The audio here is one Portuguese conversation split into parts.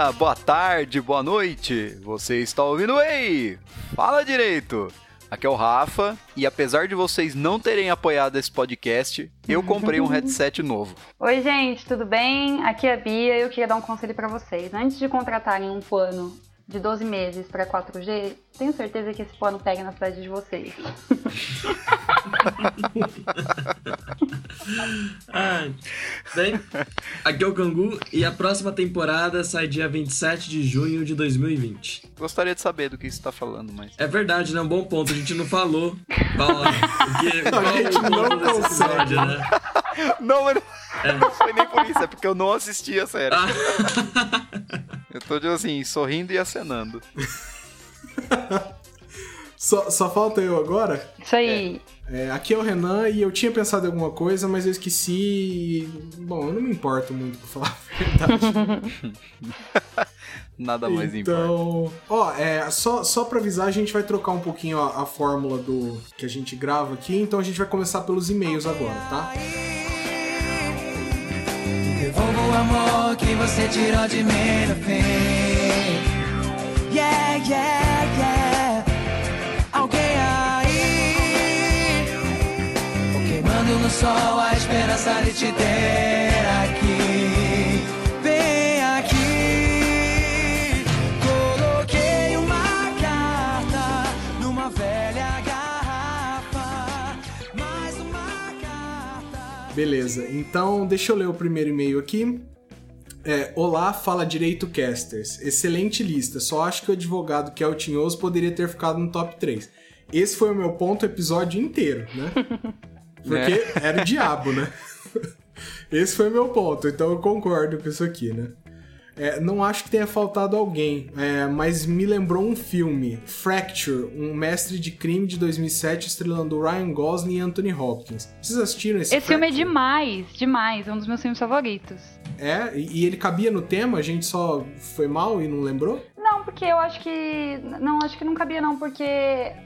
dia, boa tarde, boa noite. Você está ouvindo Ei? Fala direito. Aqui é o Rafa e apesar de vocês não terem apoiado esse podcast, eu comprei um headset novo. Oi, gente, tudo bem? Aqui é a Bia e eu queria dar um conselho para vocês. Antes de contratarem um plano de 12 meses para 4G, tenho certeza que esse plano pega na cidade de vocês. ah, bem, aqui é o Cangu e a próxima temporada sai dia 27 de junho de 2020. Gostaria de saber do que você está falando, mas. É verdade, né? Um bom ponto. A gente não falou qual, que, qual a gente não desse consegue. episódio, né? Não, mas não foi nem por isso, é porque eu não assisti a série. Ah, Eu tô, assim, sorrindo e acenando. Só, só falta eu agora. Isso aí. É, aqui é o Renan e eu tinha pensado em alguma coisa, mas eu esqueci. Bom, eu não me importo muito, pra falar a verdade. Nada mais importa. então, ó, é, só, só pra avisar, a gente vai trocar um pouquinho a, a fórmula do que a gente grava aqui, então a gente vai começar pelos e-mails agora, tá? Devolvo o amor que você tirou de mim no fim. Yeah, yeah, yeah. Alguém sol a esperança de te ter aqui. Vem aqui. Coloquei uma carta numa velha garrafa. Mais uma carta. Beleza, então deixa eu ler o primeiro e-mail aqui. É, Olá, fala direito casters. Excelente lista, só acho que o advogado que é o Tinhoso poderia ter ficado no top 3. Esse foi o meu ponto o episódio inteiro, né? Porque era o diabo, né? Esse foi o meu ponto, então eu concordo com isso aqui, né? É, não acho que tenha faltado alguém, é, mas me lembrou um filme, Fracture, um mestre de crime de 2007, estrelando Ryan Gosling e Anthony Hopkins. Vocês assistiram esse Esse filme é Fracture? demais, demais. É um dos meus filmes favoritos. É, e e ele cabia no tema, a gente só foi mal e não lembrou? Não, porque eu acho que. Não, acho que não cabia, não, porque.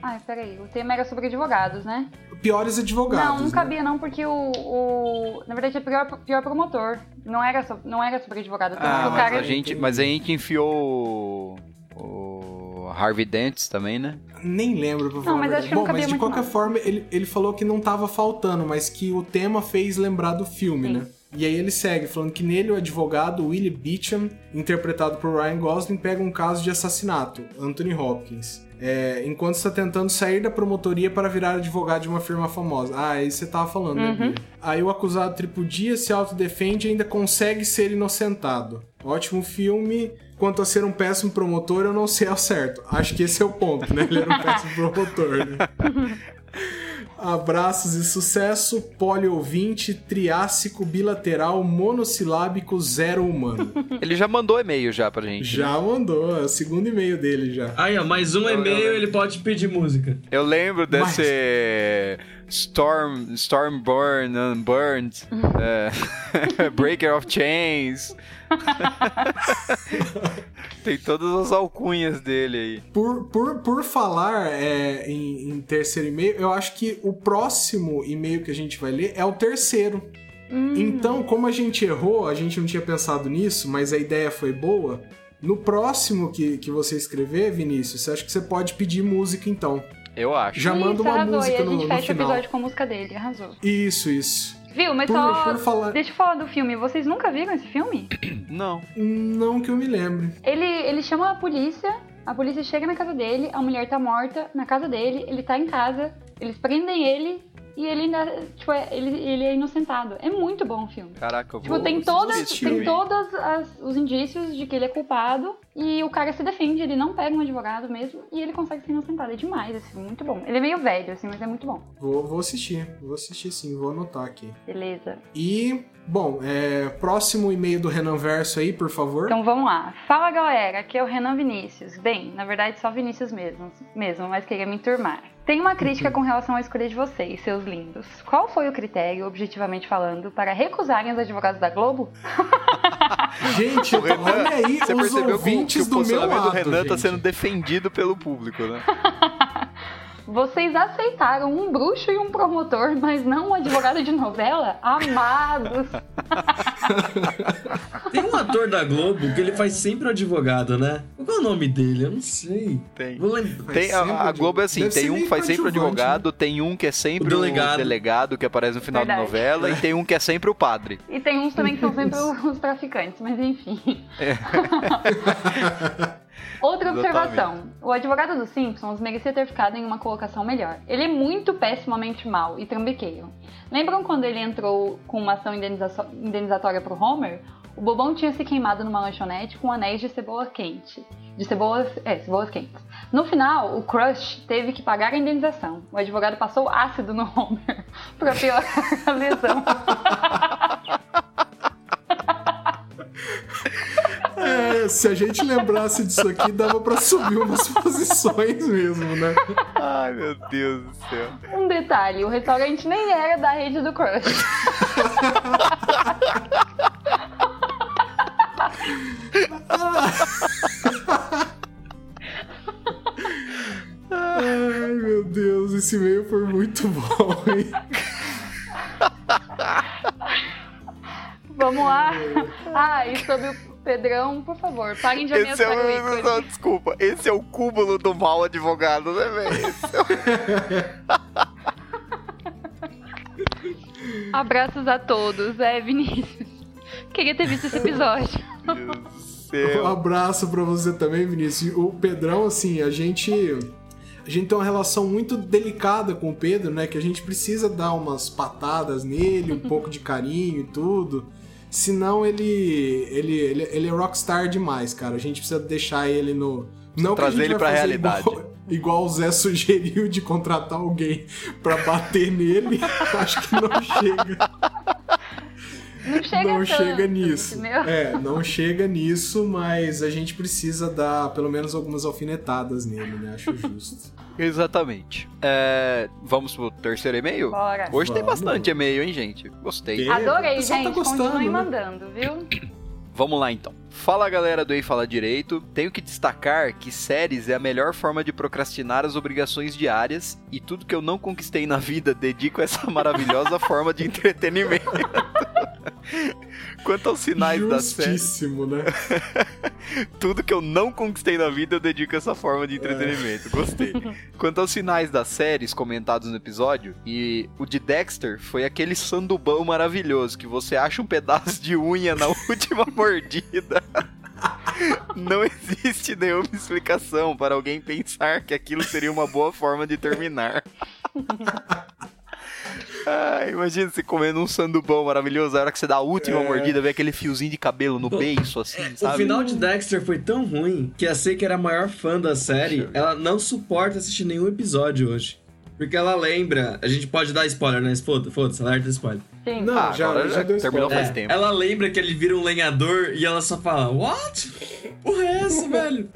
Ai, peraí. O tema era sobre advogados, né? Piores advogados. não, não né? cabia, não, porque o. o... Na verdade, é pior, pior promotor. Não era, so- não era sobre advogado. Ah, mas cara. a gente, mas a gente enfiou o, o Harvey Dent também, né? Nem lembro, pra Não, falar a mas acho que não Bom, mas cabia de muito qualquer mais. forma, ele, ele falou que não tava faltando, mas que o tema fez lembrar do filme, Sim. né? E aí ele segue, falando que nele o advogado Willie Beecham, interpretado por Ryan Gosling, pega um caso de assassinato, Anthony Hopkins. É, enquanto está tentando sair da promotoria para virar advogado de uma firma famosa. Ah, aí você tava falando, né, Bia? Aí o acusado tripudia, se autodefende e ainda consegue ser inocentado. Ótimo filme. Quanto a ser um péssimo promotor, eu não sei ao certo. Acho que esse é o ponto, né? Ele era um péssimo promotor, né? Abraços e sucesso, poliouvinte, triássico, bilateral, monossilábico, zero humano. Ele já mandou e-mail já pra gente. né? Já mandou, é o segundo e-mail dele já. aí, ó, mais um e-mail ele pode pedir música. Eu lembro desse Storm, Stormborn Unburned, é, Breaker of Chains. Tem todas as alcunhas dele aí. Por, por, por falar é, em, em terceiro e-mail, eu acho que o próximo e-mail que a gente vai ler é o terceiro. Então, como a gente errou, a gente não tinha pensado nisso, mas a ideia foi boa. No próximo que, que você escrever, Vinícius, você acha que você pode pedir música então? Eu acho. Já manda uma arrasou. música e a no, gente no fecha o episódio com a música dele, arrasou. Isso, isso. Viu? Mas só. falar- Deixa eu falar do filme. Vocês nunca viram esse filme? Não. Não que eu me lembre. Ele, ele chama a polícia, a polícia chega na casa dele, a mulher tá morta na casa dele, ele tá em casa, eles prendem ele e ele ainda, tipo, é- ele, ele é inocentado. É muito bom o filme. Caraca, eu Tipo, vou tem todas, tem todos os indícios de que ele é culpado e o cara se defende, ele não pega um advogado mesmo e ele consegue ser inocentado. É demais esse filme, muito bom. Ele é meio velho, assim, mas é muito bom. Vou, vou assistir, vou assistir sim, vou anotar aqui. Beleza. E, bom, é, próximo e-mail do Renan Verso aí, por favor. Então vamos lá. Fala galera, aqui é o Renan Vinícius. Bem, na verdade só Vinícius mesmo, mesmo mas queria me enturmar. Tem uma crítica com relação à escolha de vocês, seus lindos. Qual foi o critério, objetivamente falando, para recusarem os advogados da Globo? Gente, O Renan, olha aí você os percebeu que, o- que ouvintes o do meu lado, do Renan tá gente. sendo defendido pelo público, né? Vocês aceitaram um bruxo e um promotor, mas não um advogado de novela? Amados! Tem um ator da Globo que ele faz sempre o advogado, né? Qual é o nome dele? Eu não sei. Tem. Tem, a, a Globo é assim, deve tem um que faz sempre o advogado, tem um que é sempre O o delegado. delegado, que aparece no final da Verdade. novela, e tem um que é sempre o padre. E tem uns também que são sempre os traficantes, mas enfim. Outra observação. O advogado dos Simpsons merecia ter ficado em uma colocação melhor. Ele é muito pessimamente mal e trambiqueiro. Lembram quando ele entrou com uma ação indenizatória pro Homer? O bobão tinha se queimado numa lanchonete com anéis de cebola quente. De cebolas, é, cebolas quentes. No final, o Crush teve que pagar a indenização. O advogado passou ácido no Homer pra piorar a lesão. É, se a gente lembrasse disso aqui, dava pra subir umas posições mesmo, né? Ai, meu Deus do céu. Um detalhe, o restaurante nem era da rede do Crush. Ai, meu Deus, esse e-mail foi muito bom, hein? Vamos lá. Ah, e sobre o Pedrão, por favor, parem de Esse é ameaçar o o. Não, desculpa, esse é o cúmulo do mal advogado, né, velho? É Abraços a todos. É, Vinícius. Queria ter visto esse episódio. Meu Deus do Um abraço pra você também, Vinícius. O Pedrão, assim, a gente. A gente tem uma relação muito delicada com o Pedro, né? Que a gente precisa dar umas patadas nele, um pouco de carinho e tudo. Senão ele, ele, ele, ele é rockstar demais, cara. A gente precisa deixar ele no. Não trazer ele pra realidade. Igual, igual o Zé sugeriu de contratar alguém pra bater nele. Acho que não chega. Não chega não tanto, chega nisso. entendeu? É, não chega nisso, mas a gente precisa dar pelo menos algumas alfinetadas nele, né? Acho justo. Exatamente. É, vamos pro terceiro e-mail? Bora. Hoje tem Vamos. bastante e-mail, hein, gente? Gostei. Tem. Adorei, tá gente. gostando, Continuem né? mandando, viu? Vamos lá então. Fala galera do Ei Fala Direito. Tenho que destacar que séries é a melhor forma de procrastinar as obrigações diárias e tudo que eu não conquistei na vida dedico a essa maravilhosa forma de entretenimento. Quanto aos sinais da série, né? tudo que eu não conquistei na vida eu dedico a essa forma de entretenimento. Gostei. Quanto aos sinais das séries comentados no episódio, e o de Dexter foi aquele sandubão maravilhoso que você acha um pedaço de unha na última mordida. Não existe nenhuma explicação para alguém pensar que aquilo seria uma boa forma de terminar. Ah, imagina você comendo um sandubão maravilhoso, a hora que você dá a última É. mordida, vê aquele fiozinho de cabelo no beiço, assim, O sabe? final de Dexter foi tão ruim que a C, que era a maior fã da série, ela não suporta assistir nenhum episódio hoje. Porque ela lembra. A gente pode dar spoiler, né? Foda- Foda-se, alerta spoiler. Sim. Não, Ah, já, já já deu terminou spoiler. faz É, tempo. Ela lembra que ele vira um lenhador e ela só fala, What? Porra é essa, velho?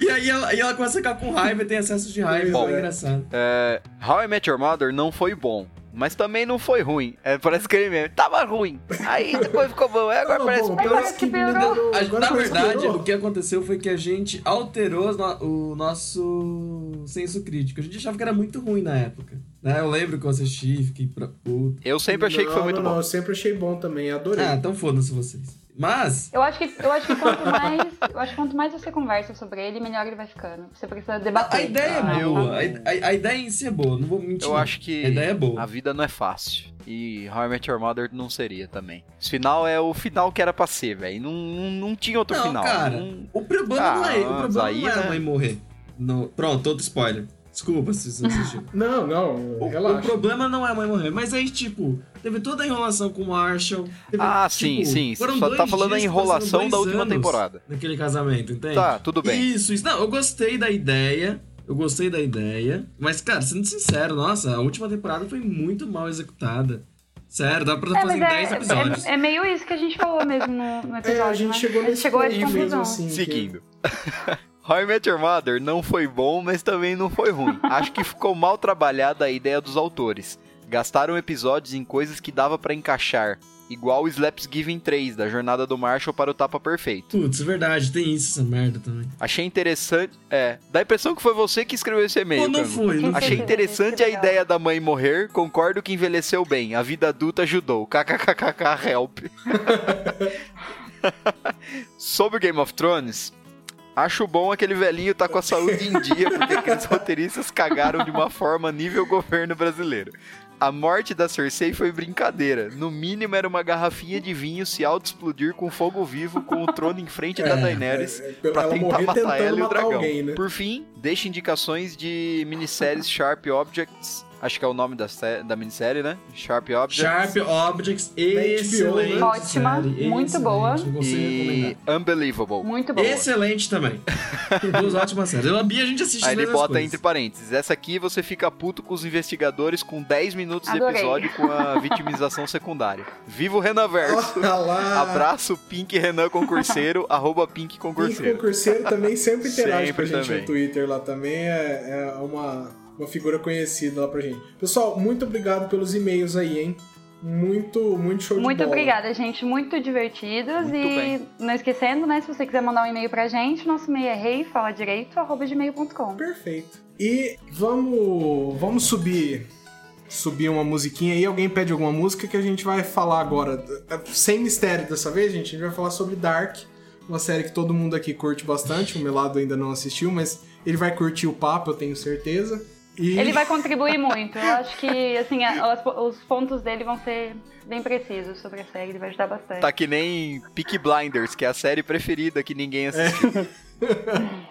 E aí ela, e ela começa a ficar com raiva e tem acesso de raiva. Bom. Foi engraçado. É, How I Met Your Mother não foi bom, mas também não foi ruim. É, parece que ele mesmo, tava ruim. Aí depois ficou bom, aí agora Tava parece bom, pior. parece que melhorou. Na verdade, piorou. o que aconteceu foi que a gente alterou o nosso senso crítico. A gente achava que era muito ruim na época. Né? Eu lembro que eu assisti, fiquei pra puta. Eu sempre achei que foi Não, muito não, bom. Não, eu sempre achei bom também, adorei. Ah, então foda-se vocês. Mas, Eu acho que, eu acho que quanto mais. Eu acho que quanto mais você conversa sobre ele, melhor ele vai ficando. Você precisa debater. a ideia é Ah, boa. A, a- a ideia em si é boa, não vou mentir. Eu acho que A ideia é boa. a vida não é fácil. E How I Met Your Mother não seria também. Esse final é o final que era pra ser, velho. Não, não, não tinha outro Não, final. cara, Não- o problema Ah, não é, o mas problema aí, não é a né? mãe morrer. No- Pronto, outro spoiler. Desculpa se você assistiu. Não, não, O, o relaxa. problema não é a mãe morrer, mas aí, tipo, teve toda a enrolação com o Marshall. teve, Ah, tipo, sim, sim. foram Só dois tá falando que enrolação da última temporada. Naquele casamento, entende? Tá, tudo bem. Isso, isso. Não, eu gostei da ideia. Eu gostei da ideia. Mas, cara, sendo sincero, nossa, a última temporada foi muito mal exexecutada. Sério, dá pra É, fazer em mas 10 é, episódios. é, é meio isso que a gente falou mesmo no, no episódio. É, a gente né? chegou a gente chegou a essa conclusão. assim. que- Seguindo. How I Met Your Mother não foi bom, mas também não foi ruim. Acho que ficou mal trabalhada a ideia dos autores. Gastaram episódios em coisas que dava pra encaixar, igual o Slaps Giving 3, da jornada do Marshall para o tapa perfeito. Putz, é verdade, tem isso, essa merda também. Achei interessante. É, dá a impressão que foi você que escreveu esse e-mail. Pô, não foi, não Achei foi. interessante a ideia da mãe morrer, concordo que envelheceu bem. A vida adulta ajudou. KKKKK help. Sobre o Game of Thrones, acho bom aquele velhinho tá com a saúde em dia, porque aqueles roteiristas cagaram de uma forma nível governo brasileiro. A morte da Cersei foi brincadeira. No mínimo era uma garrafinha de vinho se auto-explodir com fogo vivo com o trono em frente da É, Daenerys é, é, pra tentar matar ela e o dragão. alguém, né? Por fim, deixa indicações de minisséries Sharp Objects. Acho que é o nome da, da minissérie, né? Sharp Objects. Sharp Objects, HBO, né? excelente. Ótima, série, muito excelente, boa. E. Unbelievable. Muito boa. Excelente também. Duas ótimas séries. Eu e a Bia, a gente assiste Aí ele bota coisas. entre parênteses. Essa aqui você fica puto com os investigadores com 10 minutos de Adorei. episódio com a vitimização secundária. Viva o Renaverso! Abraço, Pink Renan Concurseiro, arroba Pink Pink Concurseiro. Concurseiro também sempre interage com a Sempre gente também. no Twitter lá também. É, é uma, uma figura conhecida lá pra gente. Pessoal, muito obrigado pelos e-mails aí, hein? Muito, muito show de Muito bola. obrigada, gente. Muito divertidos. Muito e bem. não esquecendo, né? Se você quiser mandar um e-mail pra gente, nosso e-mail é reifaladireito.gmail.com. Perfeito. E vamos, vamos subir subir uma musiquinha aí. Alguém pede alguma música que a gente vai falar agora. Sem mistério dessa vez, gente. A gente vai falar sobre Dark, uma série que todo mundo aqui curte bastante. O Melado ainda não assistiu, mas ele vai curtir o papo, eu tenho certeza. E... Ele vai contribuir muito. Eu acho que, assim, a- os, os pontos dele vão ser bem precisos sobre a série. Ele vai ajudar bastante. Tá que nem Peaky Blinders, que é a série preferida que ninguém assistiu.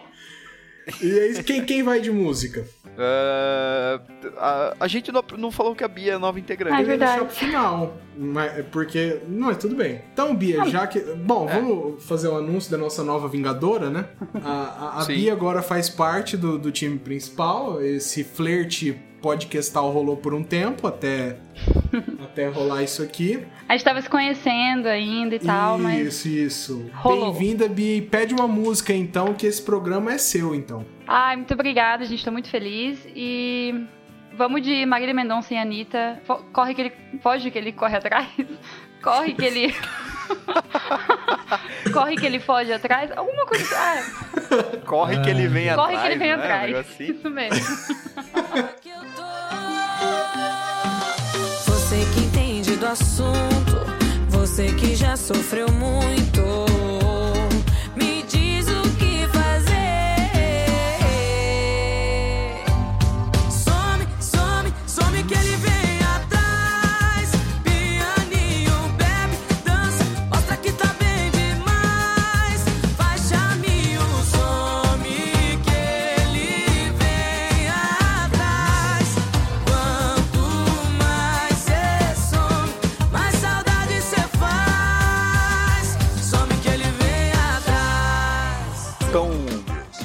E aí, quem, quem vai de música? Ah, a, a gente não, não falou que a Bia é nova integrante. Eu ia verdade. deixar pro final. Mas, é porque. Não, é tudo bem. Então, Bia, já que. Bom, É. vamos fazer o anúncio da nossa nova Vingadora, né? A, a- a. Bia agora faz parte do, do time principal. Esse flerte podcastal rolou por um tempo até, até rolar isso aqui. A gente tava se conhecendo ainda e tal, mas. isso, isso. Bem-vinda, Bia. E pede uma música então, que esse programa é seu, então. Ai, muito obrigada, gente. Tô muito feliz. E. Vamos de Marília Mendonça e Anitta. Corre que ele. Foge que ele corre atrás. Corre que ele. corre que ele foge atrás. Alguma coisa. Ah, Corre que ele vem corre atrás. que ele vem né? atrás. Assim. Isso mesmo. Assunto, você que já sofreu muito,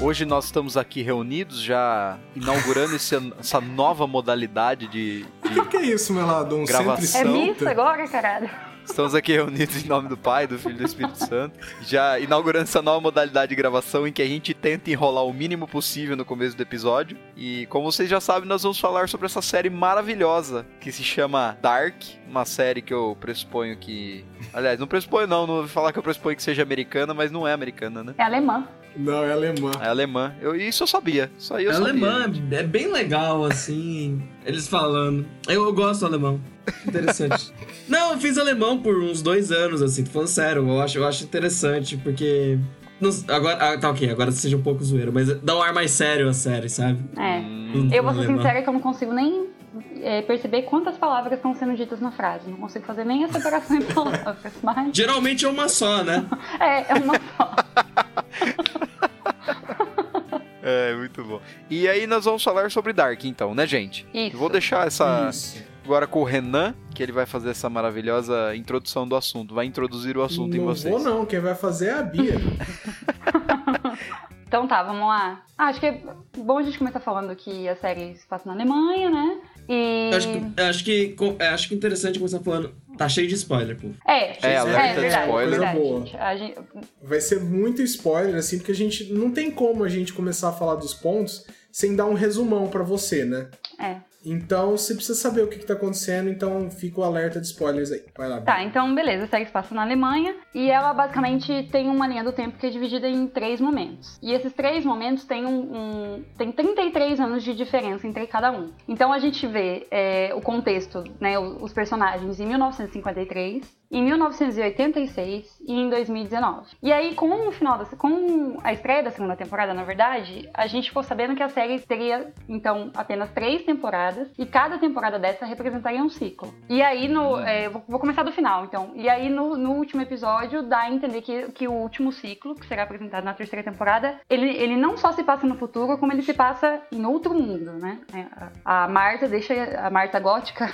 hoje nós estamos aqui reunidos, já inaugurando esse- essa nova modalidade de, de- O que é isso, Melado? Um Gravação. É missa agora, caralho. Estamos aqui reunidos em nome do Pai, do Filho e do Espírito Santo, já inaugurando essa nova modalidade de gravação em que a gente tenta enrolar o mínimo possível no começo do episódio. E como vocês já sabem, nós vamos falar sobre essa série maravilhosa que se chama Dark, uma série que eu pressuponho que. Aliás, não pressuponho não, não vou falar que eu pressuponho que seja americana, mas não é americana, né? É alemã. Não, é alemã. É alemã. Eu, isso eu sabia. Isso aí eu É sabia. alemã, é bem legal, assim, eles falando. Eu, eu gosto do alemão. Interessante. Não, eu fiz alemão por uns dois anos, assim, tô falando sério. Eu acho, eu acho interessante, porque. não- agora, ah, tá ok, agora seja um pouco zoeiro, mas dá um ar mais sério a série, sabe? É. Hum, Eu vou ser alemão. sincera que eu não consigo nem é, perceber quantas palavras estão sendo ditas na frase. Não consigo fazer nem a separação em palavras, mas. Geralmente é uma só, né? É, é uma só. É, muito bom. E aí nós vamos falar sobre Dark, então, né, gente? Isso. Vou deixar essa Isso. agora com o Renan, que ele vai fazer essa maravilhosa introdução do assunto. Vai introduzir o assunto em não vocês. vou não, quem vai fazer é a Bia. Então tá, vamos lá. Ah, acho que é bom a gente começar falando que a série se passa na Alemanha, né? E. Eu acho que, eu acho que, acho que interessante começar falando. Tá cheio de spoiler, pô. É, É, é, alerta de verdade, spoiler. verdade, Coisa boa. gente. Vai ser muito spoiler, assim, porque a gente não tem como a gente começar a falar dos pontos sem dar um resumão pra você, né? É. Então você precisa saber o que, que tá acontecendo, então fica o alerta de spoilers aí. Vai lá. Tá, então beleza, a série se passa na Alemanha e ela basicamente tem uma linha do tempo que é dividida em três momentos. E esses três momentos têm um, um tem 33 anos de diferença entre cada um. Então a gente vê é, o contexto, né, os personagens em 1953, em 1986 e em 2019. E aí, com o final da, com a estreia da segunda temporada, na verdade, a gente ficou sabendo que a série teria então apenas três temporadas e cada temporada dessa representaria um ciclo. E aí no, é, vou, vou, começar do final, então. E aí no, no, último episódio dá a entender que, que o último ciclo, que será apresentado na terceira temporada, ele, ele não só se passa no futuro, como ele se passa em outro mundo, né? É, a Marta deixa a Marta gótica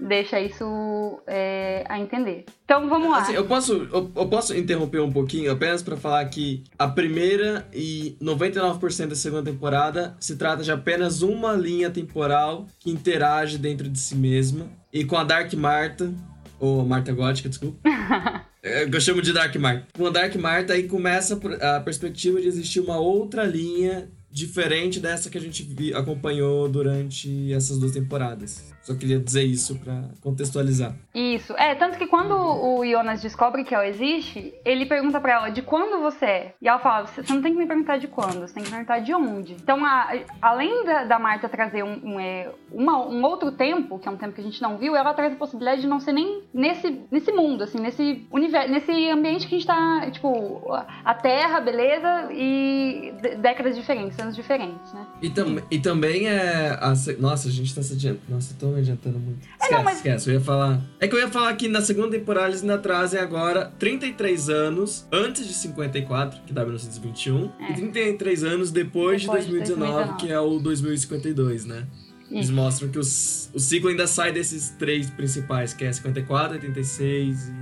deixa isso é, a entender. Então vamos lá. Assim, eu, posso, eu, eu, posso interromper um pouquinho apenas para falar que a primeira e 99% da segunda temporada se trata de apenas uma linha temporal que interage dentro de si mesma. E com a Dark Marta, ou Marta Gótica, desculpa. É, eu chamo de Dark Marta. Com a Dark Marta aí começa a perspectiva de existir uma outra linha diferente dessa que a gente acompanhou durante essas duas temporadas. Só queria dizer isso para contextualizar. Isso. É, tanto que quando o Jonas descobre que ela existe, ele pergunta para ela de quando você é. E ela fala: você não tem que me perguntar de quando, você tem que me perguntar de onde. Então, a, além da, da, Marta trazer um, um, é, uma, um outro tempo, que é um tempo que a gente não viu, ela traz a possibilidade de não ser nem nesse, nesse mundo, assim, nesse universo, nesse ambiente que a gente tá, tipo, a Terra, beleza, e décadas diferentes, anos diferentes, né? E, tam, e também é. A, nossa, a gente tá se adiantando. Nossa, tô me adiantando muito. Esquece, é, não, mas... esquece. Eu ia falar. É que eu ia falar que na segunda temporada eles ainda trazem agora 33 anos antes de 54, que dá 1921, é. e 33 anos depois, depois de 2019, 2019, que é o 2052, né? Isso. Eles mostram que os, o ciclo ainda sai desses três principais, que é 54, 86 e.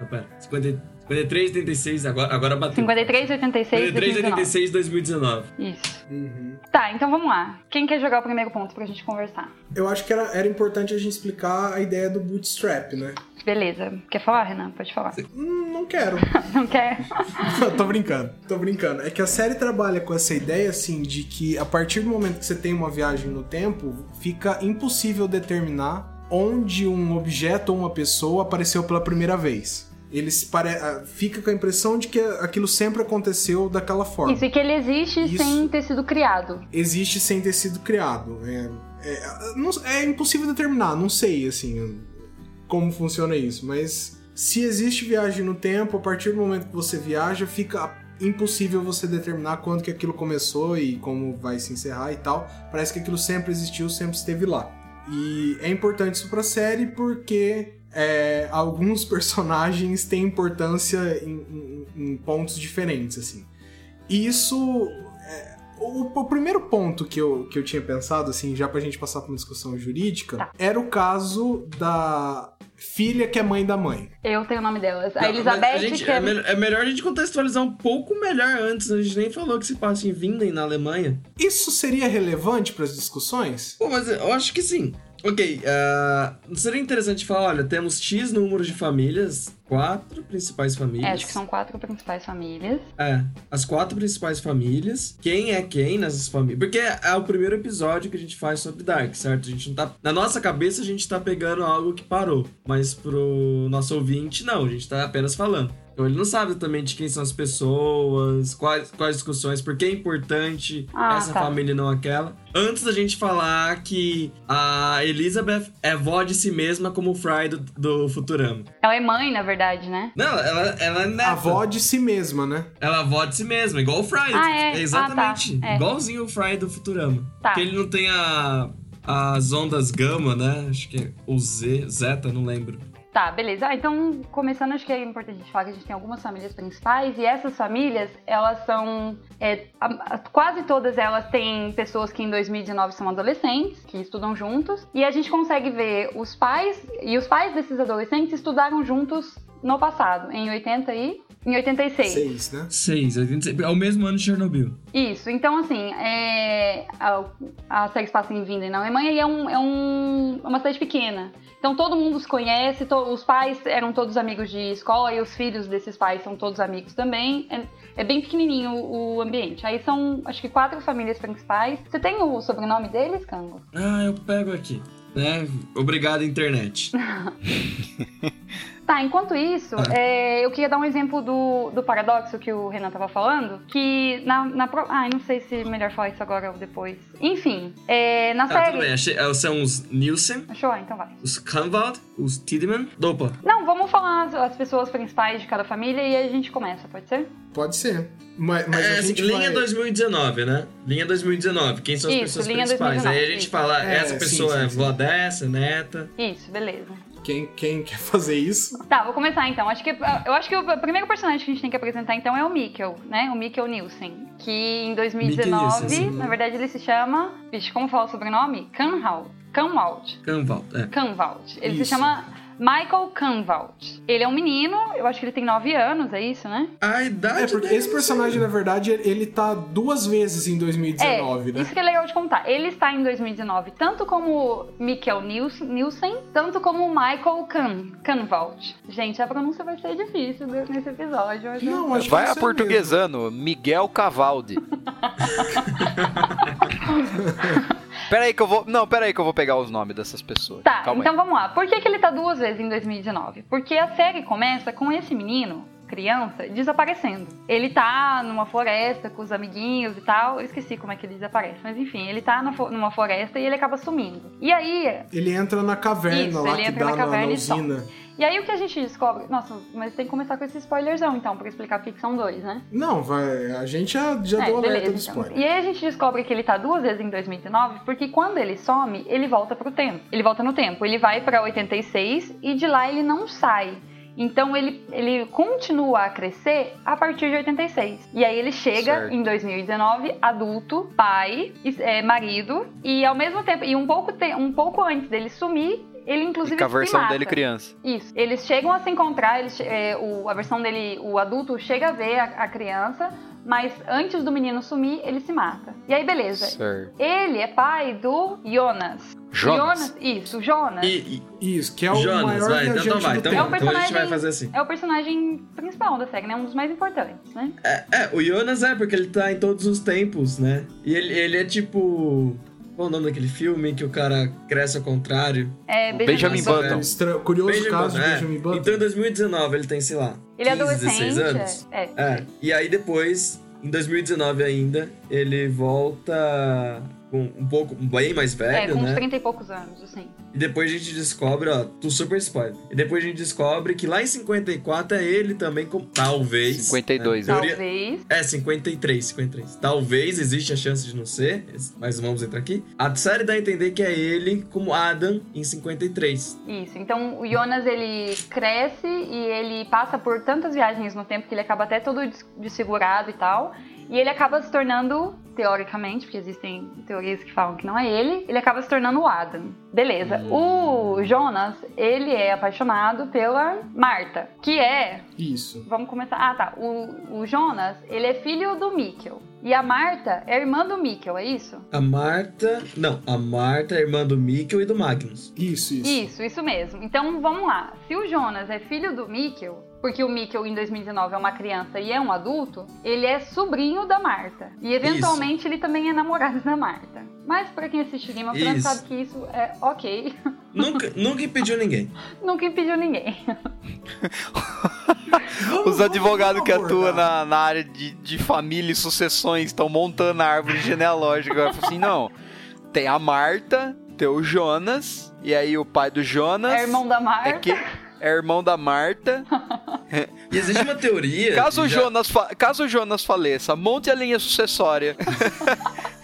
Não, pera. 50, 53, 86, agora, agora bateu. 53, 86, 53, 86, 2019. Isso. Uhum. Tá, então vamos lá. Quem quer jogar o primeiro ponto pra gente conversar? Eu acho que era, era importante a gente explicar a ideia do bootstrap, né? Beleza. Quer falar, Renan? Pode falar. Hum, não quero. não quer? tô brincando, tô brincando. É que a série trabalha com essa ideia, assim, de que a partir do momento que você tem uma viagem no tempo, fica impossível determinar onde um objeto ou uma pessoa apareceu pela primeira vez eles pare... Ah, fica com a impressão de que aquilo sempre aconteceu daquela forma. Isso, e que ele existe Isso sem ter sido criado. Existe sem ter sido criado. É, é, não, é impossível determinar, não sei, assim, como funciona isso, mas se existe viagem no tempo, a partir do momento que você viaja, fica impossível você determinar quando que aquilo começou e como vai se encerrar e tal. Parece que aquilo sempre existiu, sempre esteve lá. E é importante isso pra série porque é, alguns personagens têm importância em, em, em pontos diferentes, assim. E isso. É, o, o, primeiro ponto que eu, que eu tinha pensado, assim, já pra gente passar pra uma discussão jurídica, tá. era o caso da filha que é mãe da mãe. Eu tenho o nome delas. A Elizabeth. A gente, que é... É, é... melhor a gente contextualizar um pouco melhor antes. A gente nem falou que se passa em Vinden, na Alemanha. Isso seria relevante para as discussões? Pô, mas eu acho que sim. Ok, uh, seria interessante falar, olha, temos X número de famílias, quatro principais famílias. É, acho que são quatro principais famílias. É, as quatro principais famílias. Quem é quem nessas famílias? Porque é o primeiro episódio que a gente faz sobre Dark, certo? A gente não tá. Na nossa cabeça a gente tá pegando algo que parou. Mas pro nosso ouvinte, não, a gente tá apenas falando. Então ele não sabe exatamente quem são as pessoas, quais, quais discussões, por que é importante ah, essa tá. família e não aquela. Antes da gente falar que a Elizabeth é vó de si mesma como o Fry do, do Futurama. Ela é mãe, na verdade, né? Não, ela, ela é neta. A vó de si mesma, né? Ela é avó de si mesma, igual o Fry. Ah, é? é exatamente. Ah, tá. é. Igualzinho o Fry do Futurama. Tá. Que ele não tem a, as ondas gama, né? Acho que é o Z, Zeta, não lembro. Tá, beleza. Ah, então, começando, acho que é importante a gente falar que a gente tem algumas famílias principais e essas famílias, elas são. É, a, a, quase todas elas têm pessoas que em 2019 são adolescentes, que estudam juntos, e a gente consegue ver os pais, e os pais desses adolescentes estudaram juntos no passado, em 80 e. Em 86. 6, né? 6, 86. É o mesmo ano de Chernobyl. Isso, então assim, é, a, a série se passa em Vinden, na Alemanha, e é, um, é um, uma cidade pequena. Então todo mundo se conhece, to, os pais eram todos amigos de escola e os filhos desses pais são todos amigos também. É bem pequenininho o o ambiente. Aí são, acho que quatro famílias principais. Você tem o sobrenome deles, Cango? Ah, eu pego aqui. Né? Obrigado, internet. Tá, enquanto isso, Ah. é, eu queria dar um exemplo do, do paradoxo que o Renan tava falando, que na, na pro... Ah, não sei se é melhor falar isso agora ou depois. Enfim, é, na Tá, série... tudo bem. Achei- ah, São os Nielsen, Achou? Ah, Então vai. os Kanvald, os Tiedemann. Opa, Não, vamos falar as, as pessoas principais de cada família e aí a gente começa, pode ser? Pode ser. Mas, mas é, a assim, gente linha vai... 2019, né? Linha 2019. Quem são as Isso, pessoas principais? 2019, Aí a gente isso. fala, É, essa sim, pessoa sim, é sim. vó dessa, neta. Isso, beleza. Quem, quem quer fazer isso? Tá, vou começar então. Acho que, eu acho que o primeiro personagem que a gente tem que apresentar então é o Mikkel, né? O Mikkel Nielsen. Que em 2019, Nielsen, na verdade, ele se chama. Vixe, como fala o sobrenome? Canhal. Canwald. Kanvald, é. Canwald. Ele se Isso. chama Michael Canwald. Ele é um menino, eu acho que ele tem 9 anos, é isso, né? A idade É, porque dele, esse personagem, na verdade, ele tá duas vezes em 2019, é, né? isso que é legal de contar. Ele está em 2019 tanto como Mikkel Niels- Nielsen, tanto como Michael Can, Canwald. Gente, a pronúncia vai ser difícil nesse episódio. mas eu- Não, acho que Vai isso é aportuguesando. Miguel Cavaldi. pera aí que eu vou. Não, pera aí que eu vou pegar os nomes dessas pessoas. Tá, Calma então aí. vamos lá. Por que, que ele tá duas vezes em 2019? Porque a série começa com esse menino, criança, desaparecendo. Ele tá numa floresta com os amiguinhos e tal. Eu esqueci como é que ele desaparece, mas enfim, ele tá na fo- numa floresta e ele acaba sumindo. E aí, Ele entra na caverna Isso, lá ele que entra dá na na, na e usina. E aí o que a gente descobre. Nossa, mas tem que começar com esse spoilerzão então, pra explicar por que são dois, né? Não, vai. A gente já, já É, deu alerta beleza, do então. spoiler. E aí a gente descobre que ele tá duas vezes em 2019, porque quando ele some, ele volta pro tempo. Ele volta no tempo. Ele vai pra 86 e de lá ele não sai. Então ele, ele continua a crescer a partir de 86. E aí ele chega Certo. em 2019, adulto, pai, e- é, marido, e ao mesmo tempo, e um pouco, te- um pouco antes dele sumir, ele inclusive E com a se versão mata. dele criança. Isso. Eles chegam a se encontrar, eles, é, o, a versão dele, o adulto chega a ver a, a criança, mas antes do menino sumir, ele se mata. E aí, beleza. Certo. Ele é pai do Jonas. Jonas. isso, Jonas. E, Isso, que é o e Jonas, maior vai, então, então vai. do Então, É tempo. então a gente vai fazer assim. É o personagem principal da série, né? Um dos mais importantes, né? É, é, o Jonas é, porque ele tá em todos os tempos, né? E ele, ele é tipo. Qual o nome daquele filme que o cara cresce ao contrário? É Benjamin Benjamin Button. Button. Estra- Curioso Benjamin caso de Button, é. Benjamin Button. Então em 2019 ele tem, sei lá. Ele é 15, adolescente. 16 anos. É. é. É. E aí depois, em 2019 ainda, ele volta com um pouco, bem mais É, velho, com uns né? 30 e poucos anos, assim. E depois a gente descobre, ó, tu super spoiler. E depois a gente descobre que lá em 54 é ele também, com, talvez. 52, né? Teoria- Talvez. É, 53, 53. Talvez existe a chance de não ser, mas vamos entrar aqui. A série dá a entender que é ele como Adam em 53. Isso. Então o Jonas ele cresce e ele passa por tantas viagens no tempo que ele acaba até todo des- desfigurado e tal. E ele acaba se tornando, teoricamente, porque existem teorias que falam que não é ele, ele acaba se tornando o Adam. Beleza. O Jonas, ele é apaixonado pela Marta, que é. Isso. Vamos começar. Ah, tá. O, o Jonas, ele é filho do Mikkel. E a Marta é irmã do Mikkel, é isso? A Marta. Não, a Marta é irmã do Mikkel e do Magnus. Isso, isso. Isso, isso mesmo. Então vamos lá. Se o Jonas é filho do Mikkel, porque o Mikkel em 2019 é uma criança e é um adulto, ele é sobrinho da Marta. E eventualmente ele também é namorado da Marta. Mas pra quem assiste Game of Thrones Isso. sabe que isso é ok. Nunca, nunca impediu ninguém. Nunca impediu ninguém. Os advogados que atuam na, na área de, de família e sucessões estão montando a árvore genealógica. Eu falo assim, não. Tem a Marta, tem o Jonas, e aí o pai do Jonas. É irmão da Marta. É que é irmão da Marta. E existe uma teoria. Caso já- Jonas fa- caso Jonas faleça, monte a linha sucessória.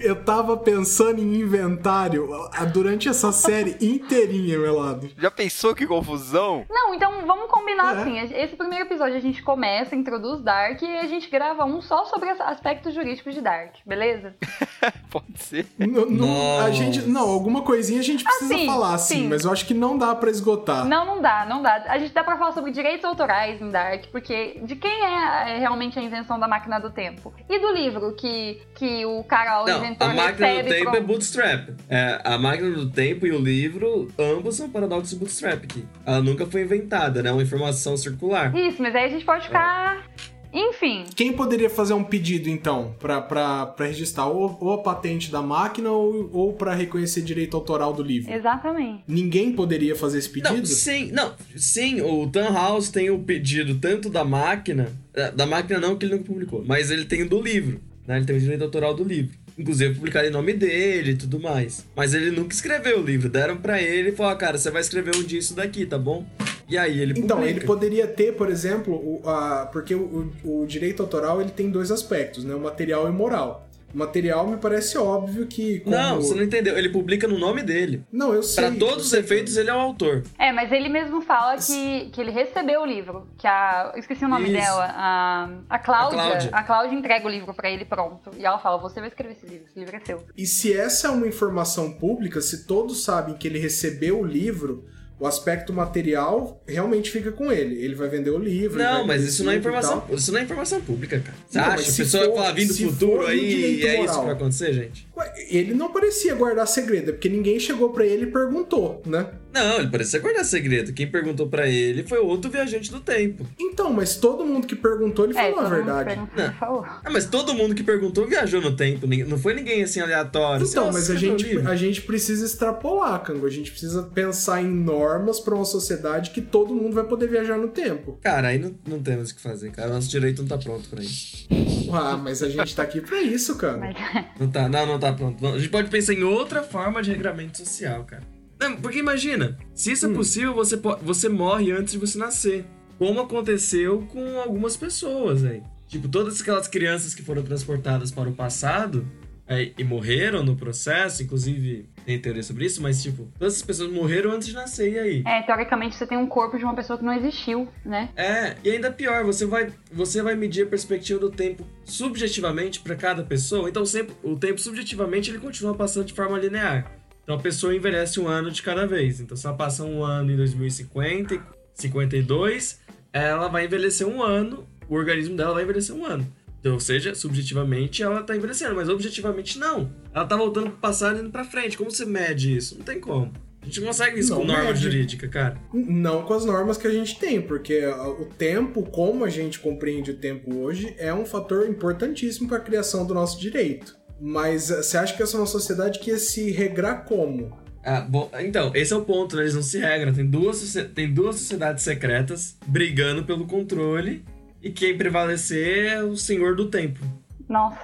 Eu tava pensando em inventário durante essa série inteirinha, meu lado. Já pensou que confusão? Não, então vamos combinar É. assim. Esse primeiro episódio a gente começa, introduz Dark e a gente grava um só sobre as- aspectos jurídicos de Dark, beleza? Pode ser. N- não- a gente, não, alguma coisinha a gente precisa sim, falar, sim, sim. mas eu acho que não dá pra esgotar. Não, não dá, não dá. A gente dá pra falar sobre direitos autorais em Dark, porque de quem é, é realmente a invenção da máquina do tempo? E do livro que, que o cara, a máquina do tempo é pronto? bootstrap. É, a máquina do tempo e o livro, ambos são paradoxos bootstrap aqui. Ela nunca foi inventada, né? É uma informação circular. Isso, mas aí a gente pode ficar Enfim, Quem poderia fazer um pedido, então, pra, pra, pra registrar ou, ou a patente da máquina ou, ou pra reconhecer direito autoral do livro? exatamente. Ninguém poderia fazer esse pedido? Não, sim, não, sim, o Tannhaus tem o pedido tanto da máquina, da máquina não, que ele nunca publicou, mas ele tem o do livro, né? Ele tem o direito autoral do livro. Inclusive publicado em nome dele e tudo mais. Mas ele nunca escreveu o livro, deram pra ele e falaram, cara, você vai escrever um disso daqui, tá bom? E aí ele publica. Então, ele poderia ter, por exemplo, o, a, porque o, o- o direito autoral ele tem dois aspectos, né? O material e o moral. O material me parece óbvio que. Como... Não, você não entendeu, ele publica no nome dele. Não, eu sei. Pra todos os efeitos, ele é o autor. É, mas ele mesmo fala que, que ele recebeu o livro. Que a. Eu esqueci o nome Isso. dela. A, a Cláudia. A Cláudia. A Cláudia entrega o livro pra ele pronto. E ela fala: Você vai escrever esse livro, esse livro é seu. E se essa é uma informação pública, se todos sabem que ele recebeu o livro, o aspecto material realmente fica com ele. Ele vai vender o livro. Não, mas isso não é informação. Isso não é informação pública, cara. Você Não, acha? A pessoa for- fala vindo do futuro aí e é isso que vai acontecer, gente? Ele não parecia guardar segredo, é porque ninguém chegou pra ele e perguntou, né? Não, ele parecia guardar segredo. Quem perguntou pra ele foi outro viajante do tempo. Então, mas todo mundo que perguntou, ele É, falou a verdade. Não. ele falou. Ah, mas todo mundo que perguntou viajou no tempo. Não foi ninguém assim aleatório. Então, Você, mas a o gente, a gente precisa extrapolar, Cango. A gente precisa pensar em normas pra uma sociedade que todo mundo vai poder viajar no tempo. Cara, aí não, não temos o que fazer, cara. Nosso direito não tá pronto pra isso. Ah, mas a gente tá aqui pra isso, cara. Mas, Não tá, não, não tá pronto. A gente pode pensar em outra forma de regramento social, cara. Não, porque imagina, se isso é possível, você, você morre antes de você nascer. Como aconteceu com algumas pessoas aí. Tipo, todas aquelas crianças que foram transportadas para o passado é, e morreram no processo, inclusive tem teoria sobre isso, mas tipo, todas essas pessoas morreram antes de nascer, e aí? é, teoricamente você tem um corpo de uma pessoa que não existiu, né? É, e ainda pior, você vai, você vai medir a perspectiva do tempo subjetivamente para cada pessoa. Então, sempre, o tempo subjetivamente ele continua passando de forma linear. Então, a pessoa envelhece um ano de cada vez. Então, se ela passa um ano em 2050, e 52, ela vai envelhecer um ano, o organismo dela vai envelhecer um ano. Então, ou seja, subjetivamente ela tá envelhecendo, mas objetivamente não. Ela tá voltando pro passado e indo pra frente. Como você mede isso? Não tem como. A gente não consegue isso Não com norma mede. jurídica, cara. Não com as normas que a gente tem, porque o tempo, como a gente compreende o tempo hoje, é um fator importantíssimo para a criação do nosso direito. Mas eh, você acha que essa é uma sociedade que ia se regrar como? Ah, bom, então, esse é o ponto, né? Eles não se regram. Tem duas, tem duas sociedades secretas brigando pelo controle e quem prevalecer é o senhor do tempo. Nossa.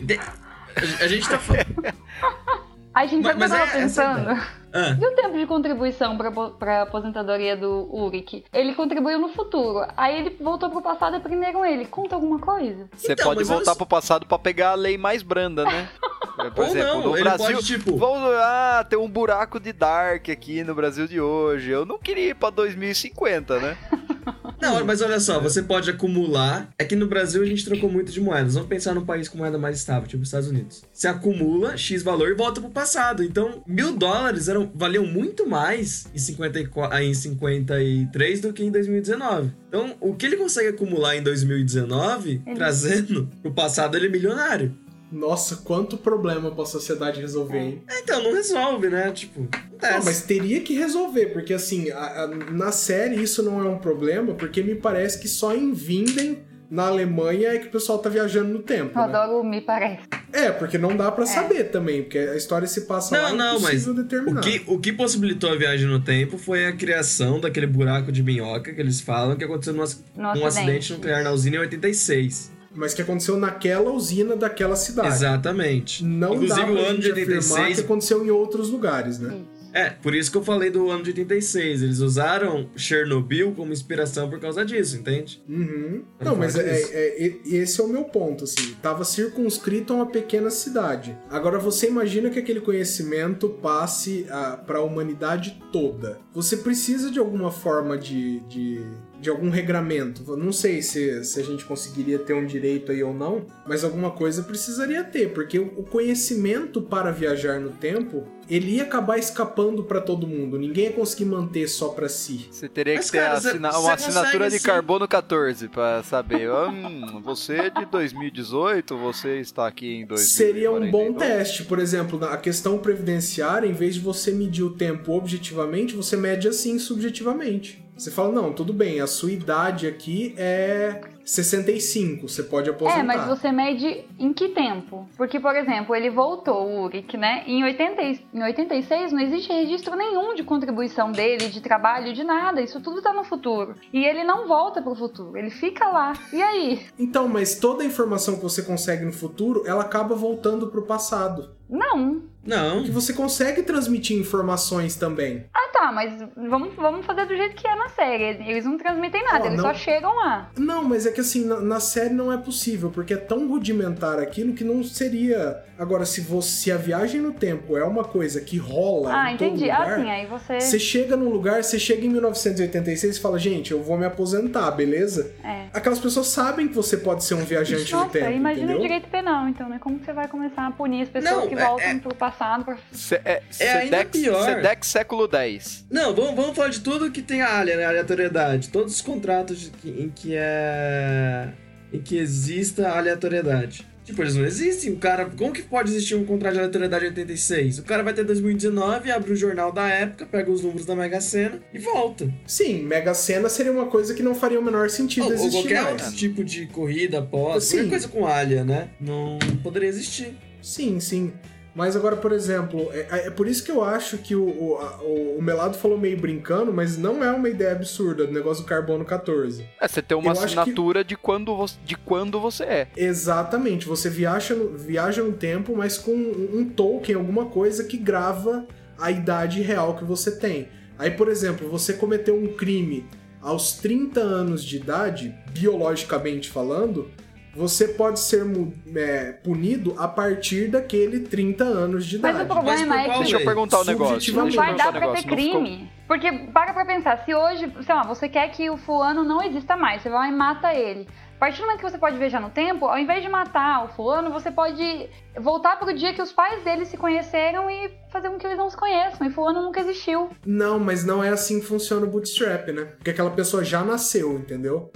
De- A, a gente tá falando. Ai, gente, sabe o que eu tava é- pensando? Ah, E o tempo de contribuição pra, pra aposentadoria do Uric? Ele contribuiu no futuro. Aí ele voltou pro passado e prenderam ele. Conta alguma coisa? Você Então, pode voltar olha- pro passado pra pegar a lei mais branda, né? Por Ou exemplo, não, no ele Brasil. pode, tipo- Vamos, ah, tem um buraco de Dark aqui no Brasil de hoje. Eu não queria ir pra 2050, né? não, mas olha só, você pode acumular. É que no Brasil a gente trocou muito de moedas. Vamos pensar num país com moeda mais estável, tipo os Estados Unidos. Você acumula X valor e volta pro passado. Então, mil dólares eram, valiam muito mais em, 54, ah, em 53 do que em 2019. Então, o que ele consegue acumular em 2019, Ele- trazendo pro passado, ele é milionário. Nossa, quanto problema pra sociedade resolver, hein? Então, não resolve, né? Tipo, acontece. Não, mas teria que resolver, porque assim, a- a- na série isso não é um problema, porque me parece que só em Vinden, na Alemanha, é que o pessoal tá viajando no tempo. Né? adoro o me parece. É, porque não dá pra saber também, porque a história se passa lá, Não, é não, mas determinar. o que, o que possibilitou a viagem no tempo foi a criação daquele buraco de minhoca que eles falam que aconteceu num, No acidente nuclear na usina em 86. Mas que aconteceu naquela usina daquela cidade. Exatamente. Não Inclusive dá pra o ano de gente afirmar 86. que aconteceu em outros lugares, né? É, por isso que eu falei do ano de 86. Eles usaram Chernobyl como inspiração por causa disso, entende? Uhum. Não, mas é, é- é- esse é o meu ponto, assim. Tava circunscrito a uma pequena cidade. Agora você imagina que aquele conhecimento passe para a humanidade toda. Você precisa de alguma forma de, de, de algum regramento. Não sei se, se a gente conseguiria ter um direito aí ou não, mas alguma coisa precisaria ter, porque o conhecimento para viajar no tempo, ele ia acabar escapando para todo mundo. Ninguém ia conseguir manter só para si. Você teria Mas, que ter cara, assina- uma assinatura de assim- carbono 14 pra saber. Hum, você é de 2018, você está aqui em 2042. Seria um bom teste, por exemplo, na- a questão previdenciária, em vez de você medir o tempo objetivamente, você mede assim subjetivamente. Você fala, não, tudo bem, a sua idade aqui é 65, você pode aposentar. É, mas você mede em que tempo? Porque, por exemplo, ele voltou, o Uric, né? Em, 80, e- em 86 não existe registro nenhum de contribuição dele, de trabalho, de nada. Isso tudo tá no futuro. E ele não volta pro futuro, ele fica lá. E aí? Então, mas toda a informação que você consegue no futuro, ela acaba voltando pro passado. Não. Não. Que você consegue transmitir informações também. Ah, tá, mas vamos, vamos fazer do jeito que é na série. Eles não transmitem nada, Ó, eles não- só chegam lá. Não, mas é que assim, na, na série não é possível, porque é tão rudimentar aquilo que não seria. Agora, se você se a viagem no tempo é uma coisa que rola Ah, em todo entendi. lugar, Ah, sim, aí você. Você chega num lugar, você chega em 1986 e fala, gente, eu vou me aposentar, beleza? É. Aquelas pessoas sabem que você pode ser um viajante no Nossa, tempo, imagina entendeu? o direito penal, então, né? Como que você vai começar a punir as pessoas Não, que é- voltam é- pro passado? Pra... Cê- é, ainda Sedex, pior. Sedex século X. Não, vamos, vamos falar de tudo que tem a alien, né? a aleatoriedade. Todos os contratos de em que é. em que exista aleatoriedade. Tipo, eles não existem. O cara. Como que pode existir um contrato de aleatoriedade em 86? O cara vai ter 2019, abre o jornal da época, pega os números da Mega Sena e volta. Sim, Mega Sena seria uma coisa que não faria o menor sentido Ou, ou existir qualquer mais. outro tipo de corrida, pós, qualquer coisa com alien, né? Não poderia existir. Sim, sim. Mas agora, por exemplo, é, é por isso que eu acho que o, o, a- o- Melado falou meio brincando, mas não é uma ideia absurda do negócio do carbono 14. É, você tem uma Eu acho que- assinatura de, quando você, de quando você é. Exatamente, você viaja no, viaja no tempo, mas com um, um token, alguma coisa que grava a idade real que você tem. Aí, por exemplo, você cometeu um crime aos 30 anos de idade, biologicamente falando, você pode ser é, punido a partir daquele 30 anos de Mas idade. o problema por é qual que Deixa eu perguntar um negócio. não vai dar pra ter não ficou- crime. Porque, para pra pensar, se hoje, sei lá, você quer que o fulano não exista mais, você vai lá e mata ele. A partir do momento que você pode viajar no tempo, ao invés de matar o fulano, você pode voltar pro dia que os pais dele se conheceram e fazer com que eles não se conheçam. E fulano nunca existiu. Não, mas não é assim que funciona o bootstrap, né? Porque aquela pessoa já nasceu, entendeu?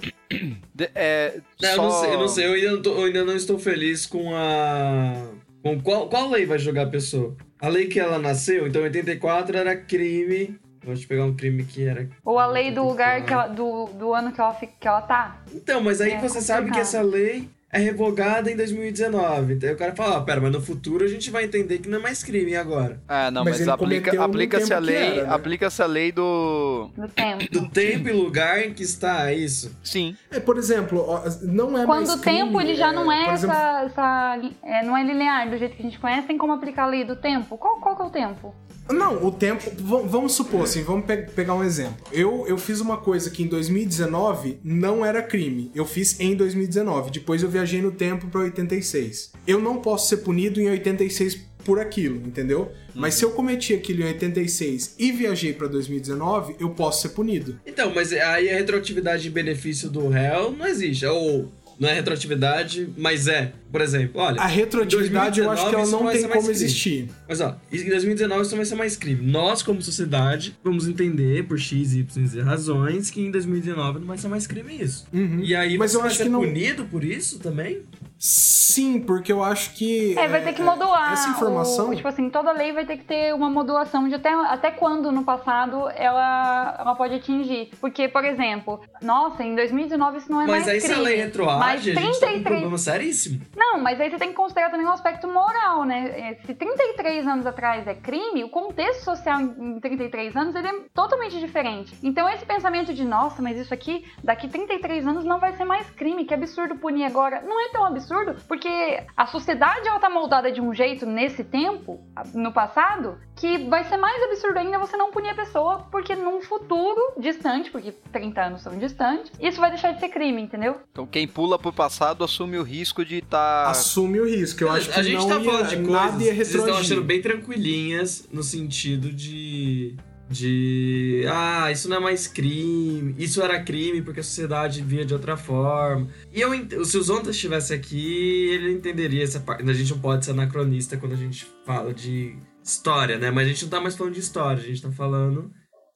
De- é, Não, eu só- não sei, eu não sei, eu ainda não, tô- eu ainda não estou feliz com a. Com qual, qual lei vai jogar a pessoa? A lei que ela nasceu, então 84 era crime. Te pegar um crime que era. Ou a lei do lugar que ela, do, do ano que ela, que ela tá. Então, mas aí É você sabe que complicado. essa lei é revogada em 2019. Então o cara fala, ah, pera, mas no futuro a gente vai entender que não é mais crime agora. Ah, não, Mas mas, aplica, aplica-se a lei, né? aplica-se a lei do Do tempo. Do tempo e lugar em que está isso. sim. É, por exemplo, não é Quando mais o tempo crime, ele já não é, por exemplo, essa. essa é, não é linear do jeito que a gente conhece, tem como aplicar a lei do tempo? Qual, qual que é o tempo? Não, o tempo. Vamos supor assim, vamos pe- pegar um exemplo. Eu, eu fiz uma coisa que em 2019 não era crime. Eu fiz em 2019. Depois eu viajei no tempo pra 86. Eu não posso ser punido em 86 por aquilo, entendeu? Mas se eu cometi aquilo em 86 e viajei pra 2019, eu posso ser punido. Então, mas aí a retroatividade de benefício do réu não existe. Ou não é retroatividade, mas é. Por exemplo, olha. A retroatividade eu acho que ela 2019 não vai tem como crime. existir. Mas ó, em 2019 isso vai ser mais crime. Nós, como sociedade, vamos entender por X, Y e Z razões que em 2019 não vai ser mais crime isso. Uhum. E aí Mas você eu vai acho ser que não- punido por isso também? Sim, porque eu acho que. É, vai ter que modular. Essa informação. o- tipo assim, toda lei vai ter que ter uma modulação de até, até quando no passado ela, ela pode atingir. Porque, por exemplo, nossa, em 2019 isso não é mas mais aí se crime. a lei mas retroage, a gente tá com um 33 problema seríssimo. Não, mas aí você tem que considerar também o aspecto moral, né? Se 33 anos atrás é crime, o contexto social em em 33 anos ele é totalmente diferente. Então esse pensamento de, nossa, mas isso aqui daqui 33 anos não vai ser mais crime, que absurdo punir agora. Não é tão absurdo, porque a sociedade ela tá moldada de um jeito nesse tempo, no passado, que vai ser mais absurdo ainda você não punir a pessoa, porque num futuro distante, porque 30 anos são distantes, isso vai deixar de ser crime, entendeu? Então quem pula pro passado assume o risco de estar. Assume o risco. Eu acho que a gente não tá ia, falando de nada coisas ia vocês estão achando bem tranquilinhas no sentido de. De. Ah, isso não é mais crime. Isso era crime porque a sociedade via de outra forma. E eu, ent- se o Zonta estivesse aqui, ele entenderia essa parte. A gente não pode ser anacronista quando a gente fala de história, né? Mas a gente não tá mais falando de história, a gente tá falando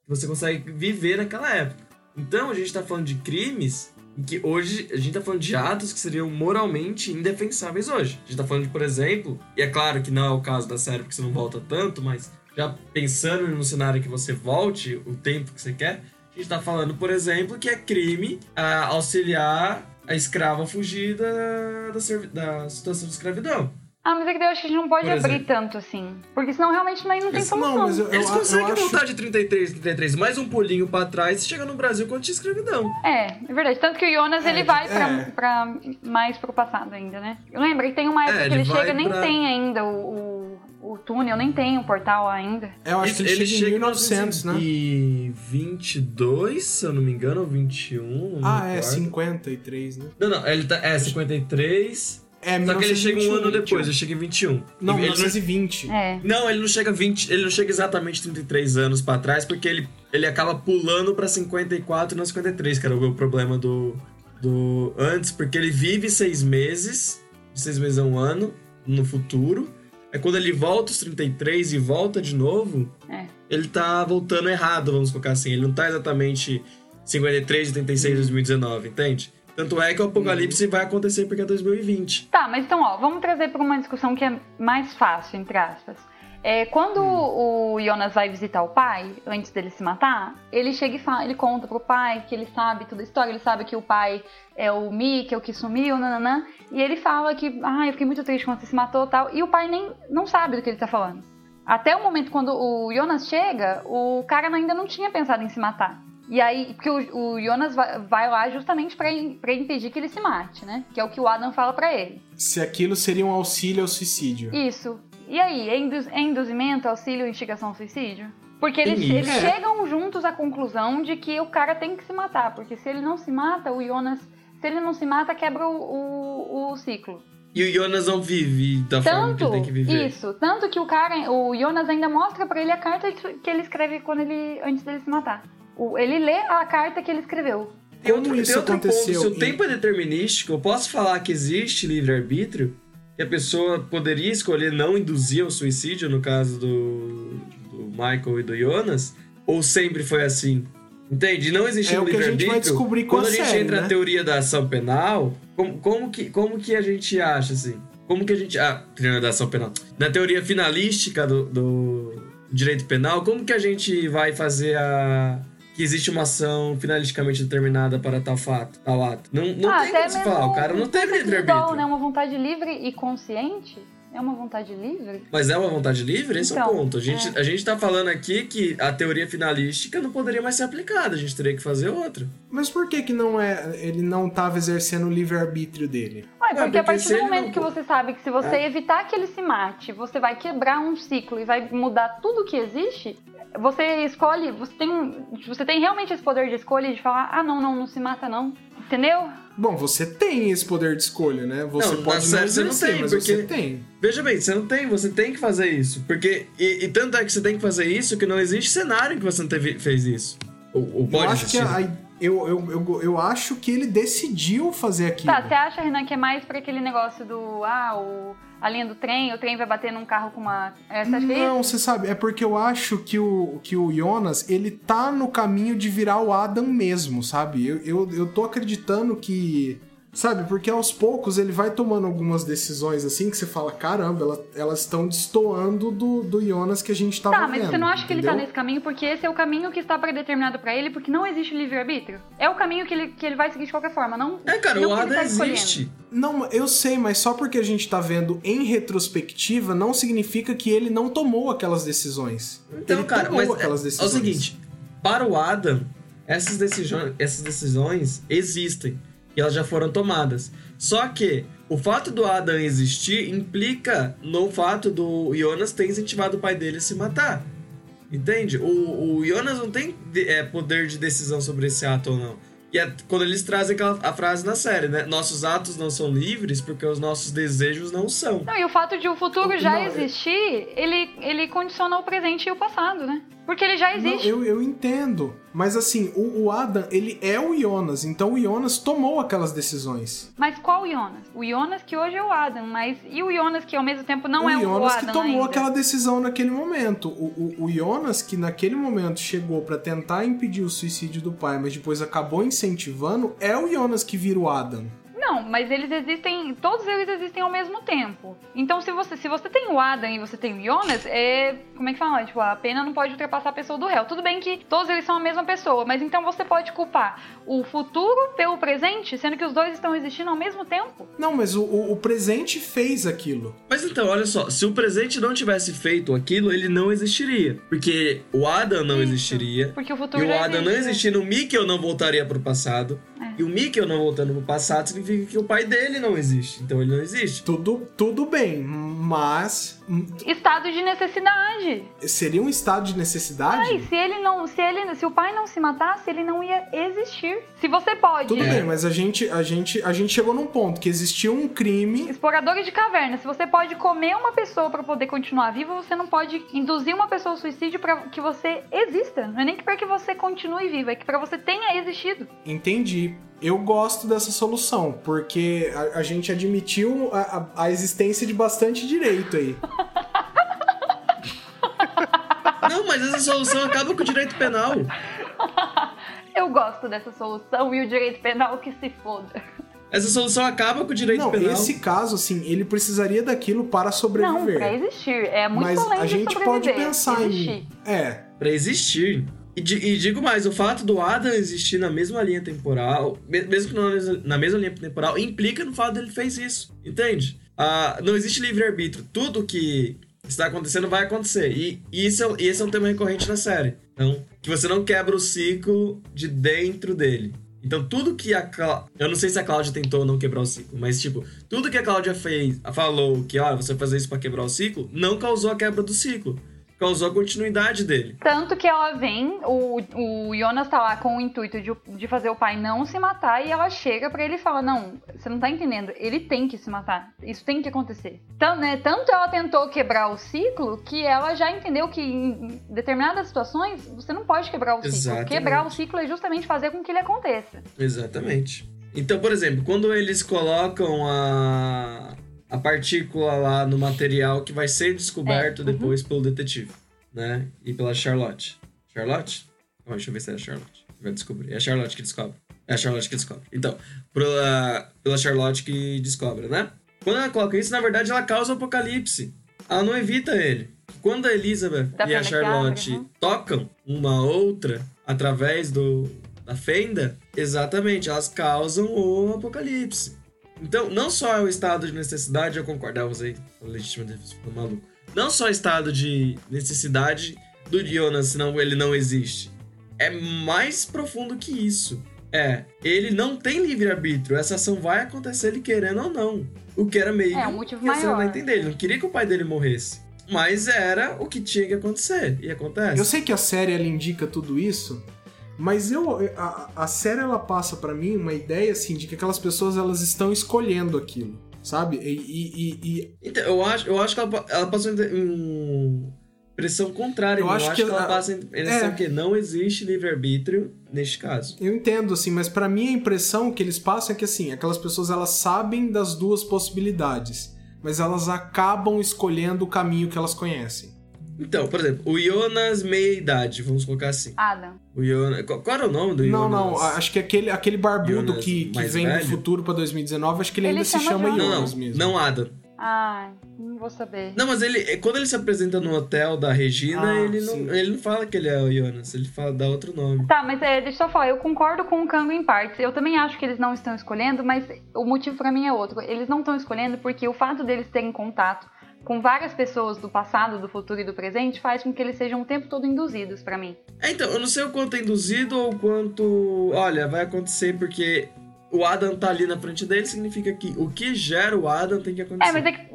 que você consegue viver naquela época. Então a gente tá falando de crimes que hoje a gente tá falando de atos que seriam moralmente indefensáveis hoje. A gente tá falando de, por exemplo, e é claro que não é o caso da série porque você não volta tanto, mas já pensando no cenário que você volte, o tempo que você quer, a gente tá falando, por exemplo, que é crime ah, auxiliar a escrava a fugir da, da situação de escravidão. Ah, mas é que daí eu acho que a gente não pode Por abrir exemplo. tanto assim. Porque senão realmente não, não tem solução. não, mas eu, eu, Eles eu conseguem acho... voltar de 33 33, mais um pulinho pra trás e chega no Brasil quando tinha escravidão. É, é verdade. Tanto que o Jonas, ele vai pra, é. pra mais pro passado ainda, né? Lembra que tem uma época É, que ele ele chega, nem pra- tem ainda o, o, o túnel, nem tem o portal ainda. É, Eu acho que ele, chega em 1900, né? E 22, se eu não me engano, ou 21. não me Ah, é, recordo. 53, né? Não, não, ele tá, é 53. É, Só que ele chega um ano 1921. depois, ele chega em 21. Não, ele 1920. É. Não, ele não chega 20, ele não chega exatamente 33 anos pra trás, porque ele, ele acaba pulando pra 54 e não 53, que era o problema do, do antes, porque ele vive seis meses, de seis meses a um ano, no futuro. É quando ele volta os 33 e volta de novo, É. ele tá voltando errado, vamos colocar assim. Ele não tá exatamente 53 de 36 de 2019, entende? Tanto é que o apocalipse vai acontecer porque é 2020. Tá, mas então, ó, vamos trazer pra uma discussão que é mais fácil, entre aspas. É, quando o Jonas vai visitar o pai, antes dele se matar, ele chega e fala, ele conta pro pai que ele sabe toda a história, ele sabe que o pai é o Mikkel que sumiu, nananã, e ele fala que, ah, eu fiquei muito triste quando você se matou e tal, e o pai nem não sabe do que ele tá falando. Até o momento quando o Jonas chega, o cara ainda não tinha pensado em se matar. E aí, porque o, o Jonas vai, vai lá justamente pra impedir que ele se mate, né? Que é o que o Adam fala pra ele. Se aquilo seria um auxílio ao suicídio. Isso. E aí, é, induz, é induzimento, auxílio, instigação ao suicídio? Porque eles, Tem isso. eles É. chegam juntos à conclusão de que o cara tem que se matar. Porque se ele não se mata, o Jonas. Se ele não se mata, quebra o, o, o ciclo. E o Jonas não vive da forma que Tanto, ele tem que viver. isso, tanto que o cara, o Jonas ainda mostra pra ele a carta que ele escreve quando ele, antes dele se matar. O- ele lê a carta que ele escreveu. Tem Como outro, isso tem outro aconteceu ponto. Se o em- tempo é determinístico, eu posso falar que existe livre-arbítrio? Que a pessoa poderia escolher não induzir ao suicídio, no caso do, do Michael e do Jonas? Ou sempre foi assim? Entende? Não existe É um o que a gente livre-arbítrio. vai descobrir com Quando a a gente série, entra né? na teoria da ação penal, como, como, que, como que a gente acha, assim? Como que a gente... Ah, teoria da ação penal. Na teoria finalística do, do direito penal, como que a gente vai fazer a... Que existe uma ação finalisticamente determinada para tal fato, tal ato. Não, não ah, tem como se falar. O cara não teve de livre-arbítrio. né? Uma vontade livre e consciente. É uma vontade livre? Mas é uma vontade livre? Esse é o Então, ponto. A gente, a gente tá falando aqui que a teoria finalística não poderia mais ser aplicada. A gente teria que fazer outra. Mas por que que não é, ele não tava exercendo o livre-arbítrio dele? Ué, porque, porque a partir do momento não- que você sabe que se você evitar que ele se mate, você vai quebrar um ciclo e vai mudar tudo que existe, você escolhe, você tem, um- você tem realmente esse poder de escolha de falar, ah não, não, não se mata não. Entendeu? Bom, você tem esse poder de escolha, né? Você Não, na pode não série você não tem, mas porque- você tem. Veja bem, você não tem, você tem que fazer isso. Porque. E, e tanto é que você tem que fazer isso que não existe cenário em que você não teve, fez isso. Ou, ou Eu pode acho que existir. a- eu, eu, eu, eu acho que ele decidiu fazer aquilo. Tá, você acha, Renan, que é mais pra aquele negócio do, ah, o, a linha do trem, o trem vai bater num carro com uma... É, você é Não, você sabe, é porque eu acho que o, que o Jonas, ele tá no caminho de virar o Adam mesmo, sabe? Eu, eu, eu tô acreditando que. Sabe, porque aos poucos ele vai tomando algumas decisões assim que você fala, caramba, ela- elas estão destoando do, do Jonas que a gente tava Tá, mas vendo. você não acha que ele tá entendeu? nesse caminho porque esse é o caminho que está predeterminado pra ele, porque não existe livre-arbítrio? É o caminho que ele, que ele vai seguir de qualquer forma, não É, cara, não o que ele Adam tá escolhendo. existe. Não, eu sei, mas só porque a gente tá vendo em retrospectiva não significa que ele não tomou aquelas decisões. Então, ele cara, tomou mas é, aquelas é o decisões. seguinte: para o Adam, essas decisões, essas decisões existem e elas já foram tomadas. Só que o fato do Adam existir implica no fato do Jonas ter incentivado o pai dele a se matar. Entende? O, o Jonas não tem é, poder de decisão sobre esse ato ou não. E é quando eles trazem aquela, a frase na série, né? Nossos atos não são livres porque os nossos desejos não são. Não, e o fato de o futuro Não, já é- existir, ele, ele condiciona o presente e o passado, né? Porque ele já Não, existe. eu, eu entendo. Mas assim, o, o Adam, ele é o Jonas, então o Jonas tomou aquelas decisões. Mas qual Jonas? O Jonas que hoje é o Adam, mas e o Jonas que ao mesmo tempo não o é o Jonas Adam que tomou ainda? aquela decisão naquele momento. O, o, o Jonas que naquele momento chegou pra tentar impedir o suicídio do pai, mas depois acabou incentivando, é o Jonas que vira o Adam. Não, mas eles existem, todos eles existem ao mesmo tempo. Então, se você, se você tem o Adam e você tem o Jonas, é, como é que fala? Tipo, a pena não pode ultrapassar a pessoa do réu. Tudo bem que todos eles são a mesma pessoa, mas então você pode culpar o futuro pelo presente, sendo que os dois estão existindo ao mesmo tempo? Não, mas o, o, o presente fez aquilo. Mas então, olha só, se o presente não tivesse feito aquilo, ele não existiria. Porque o Adam não Isso. existiria. Porque o futuro E o Adam não existe, né? existindo, o Mikkel não voltaria pro passado. É. E o Mikkel não voltando pro passado significa que o pai dele não existe. Então ele não existe. Tudo, tudo bem, mas Estado de necessidade. seria um estado de necessidade? Ai, se ele não, se ele, se o pai não se matasse, ele não ia existir. Se você pode, Tudo bem, mas a gente, a gente, a gente chegou num ponto que existia um crime. exploradores de caverna, se você pode comer uma pessoa pra poder continuar vivo, você não pode induzir uma pessoa ao suicídio pra que você exista. Não é nem que para que você continue vivo, é que pra você tenha existido. Entendi. Eu gosto dessa solução, porque a, a gente admitiu a, a- a existência de bastante direito aí. Não, mas essa solução acaba com o direito penal. Eu gosto dessa solução e o direito penal que se foda. Essa solução acaba com o direito Não, penal. esse caso, assim, ele precisaria daquilo para Não, sobreviver. pra existir. É muito Mas além a de gente pode pensar existir. em. É, Pra existir. E, e digo mais, o fato do Adam existir na mesma linha temporal, me- mesmo que não na mesma, na mesma linha temporal, implica no fato dele fez isso. Entende? Ah, não existe livre-arbítrio. Tudo que está acontecendo vai acontecer. E, e isso é, esse é um tema recorrente na série. Então, que você não quebra o ciclo de dentro dele. Então, tudo que a Clá... Eu não sei se a Cláudia tentou não quebrar o ciclo, mas, tipo, tudo que a Cláudia fez, falou que, ó, você vai fazer isso pra quebrar o ciclo, não causou a quebra do ciclo. Causou a continuidade dele. Tanto que ela vem, o, o Jonas tá lá com o intuito de, de fazer o pai não se matar e ela chega pra ele e fala: Não, você não tá entendendo, ele tem que se matar, isso tem que acontecer. Então, né, tanto ela tentou quebrar o ciclo que ela já entendeu que em determinadas situações você não pode quebrar o ciclo. Exatamente. Quebrar o ciclo é justamente fazer com que ele aconteça. Exatamente. Então, por exemplo, quando eles colocam a, a partícula lá no material que vai ser descoberto É, uhum. depois pelo detetive, né? E pela Charlotte. Charlotte? Calma, deixa eu ver se é a Charlotte. Vai descobrir. É a Charlotte que descobre. É a Charlotte que descobre. Então, pela, pela Charlotte que descobre, né? Quando ela coloca isso, na verdade, ela causa o apocalipse. Ela não evita ele. Quando a Elizabeth Da e a que Charlotte uhum. tocam uma outra através do, da fenda, exatamente, elas causam o apocalipse. Então, não só é o estado de necessidade, eu concordo, ah, usei a legítima defesa, ficou maluco. Não só o estado de necessidade do Jonas, senão ele não existe. É mais profundo que isso. É, ele não tem livre-arbítrio, essa ação vai acontecer ele querendo ou não. O que era meio É, um motivo maior. não entender. Ele não queria que o pai dele morresse. Mas era o que tinha que acontecer. E acontece. Eu sei que a série ela indica tudo isso, mas eu a, a série ela passa pra mim uma ideia assim de que aquelas pessoas elas estão escolhendo aquilo, sabe? E, e- e- Então, eu acho, eu acho que ela, ela passou em em pressão contrária. Eu Eu, acho acho, que que, ela a- passa em é. que não existe livre-arbítrio neste caso. eu entendo assim, mas pra mim a impressão que eles passam é que assim aquelas pessoas elas sabem das duas possibilidades, mas elas acabam escolhendo o caminho que elas conhecem. Então, por exemplo, o Jonas meia-idade, vamos colocar assim. Adam. O Jonas, qual, qual era o nome do Não, Jonas? não, acho que aquele, aquele barbudo Jonas que, que vem velho? do futuro pra 2019, acho que ele, Ele ainda se chama chama Jonas. Não, Jonas não, mesmo. não Adam. Ai, não vou saber. Não, mas ele, quando ele se apresenta no hotel da Regina, Ah, ele, sim. não, ele não fala que ele é o Jonas, ele fala, dá outro nome. Tá, mas é, deixa eu só falar, eu concordo com o Kango em partes. Eu também acho que eles não estão escolhendo, mas o motivo pra mim é outro. Eles não estão escolhendo porque o fato deles terem contato com várias pessoas do passado, do futuro e do presente faz com que eles sejam o tempo todo induzidos pra mim. É, então, eu não sei o quanto é induzido ou o quanto. Olha, vai acontecer porque o Adam tá ali na frente dele, significa que o que gera o Adam tem que acontecer. É, mas é que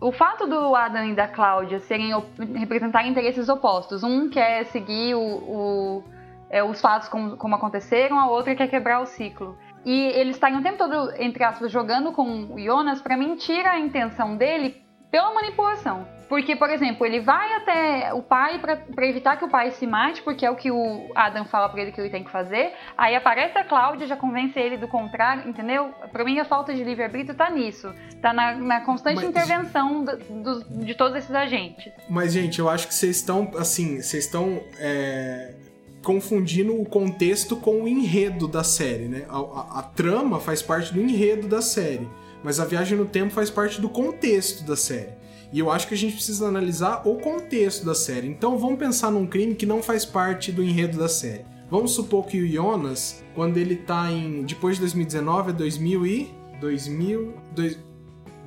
o fato do Adam e da Cláudia serem op- representarem interesses opostos. Um quer seguir o, o- é, os fatos como, como aconteceram, a outra quer quebrar o ciclo. E eles estarem o tempo todo, entre aspas, jogando com o Jonas, pra mim, tira a intenção dele pela manipulação. Porque, por exemplo, ele vai até o pai pra evitar que o pai se mate, porque é o que o Adam fala pra ele que ele tem que fazer. Aí aparece a Cláudia, já convence ele do contrário, entendeu? Pra mim, a falta de livre-arbítrio tá nisso. Tá na, na constante Mas- intervenção do- dos- de todos esses agentes. Mas, gente, eu acho que vocês estão, assim, vocês estão é, confundindo o contexto com o enredo da série, né? A, a- a trama faz parte do enredo da série, mas a viagem no tempo faz parte do contexto da série. E eu acho que a gente precisa analisar o contexto da série. Então vamos pensar num crime que não faz parte do enredo da série. Vamos supor que o Jonas, quando ele tá em. Depois de 2019, é 2000 e. 2000. dois-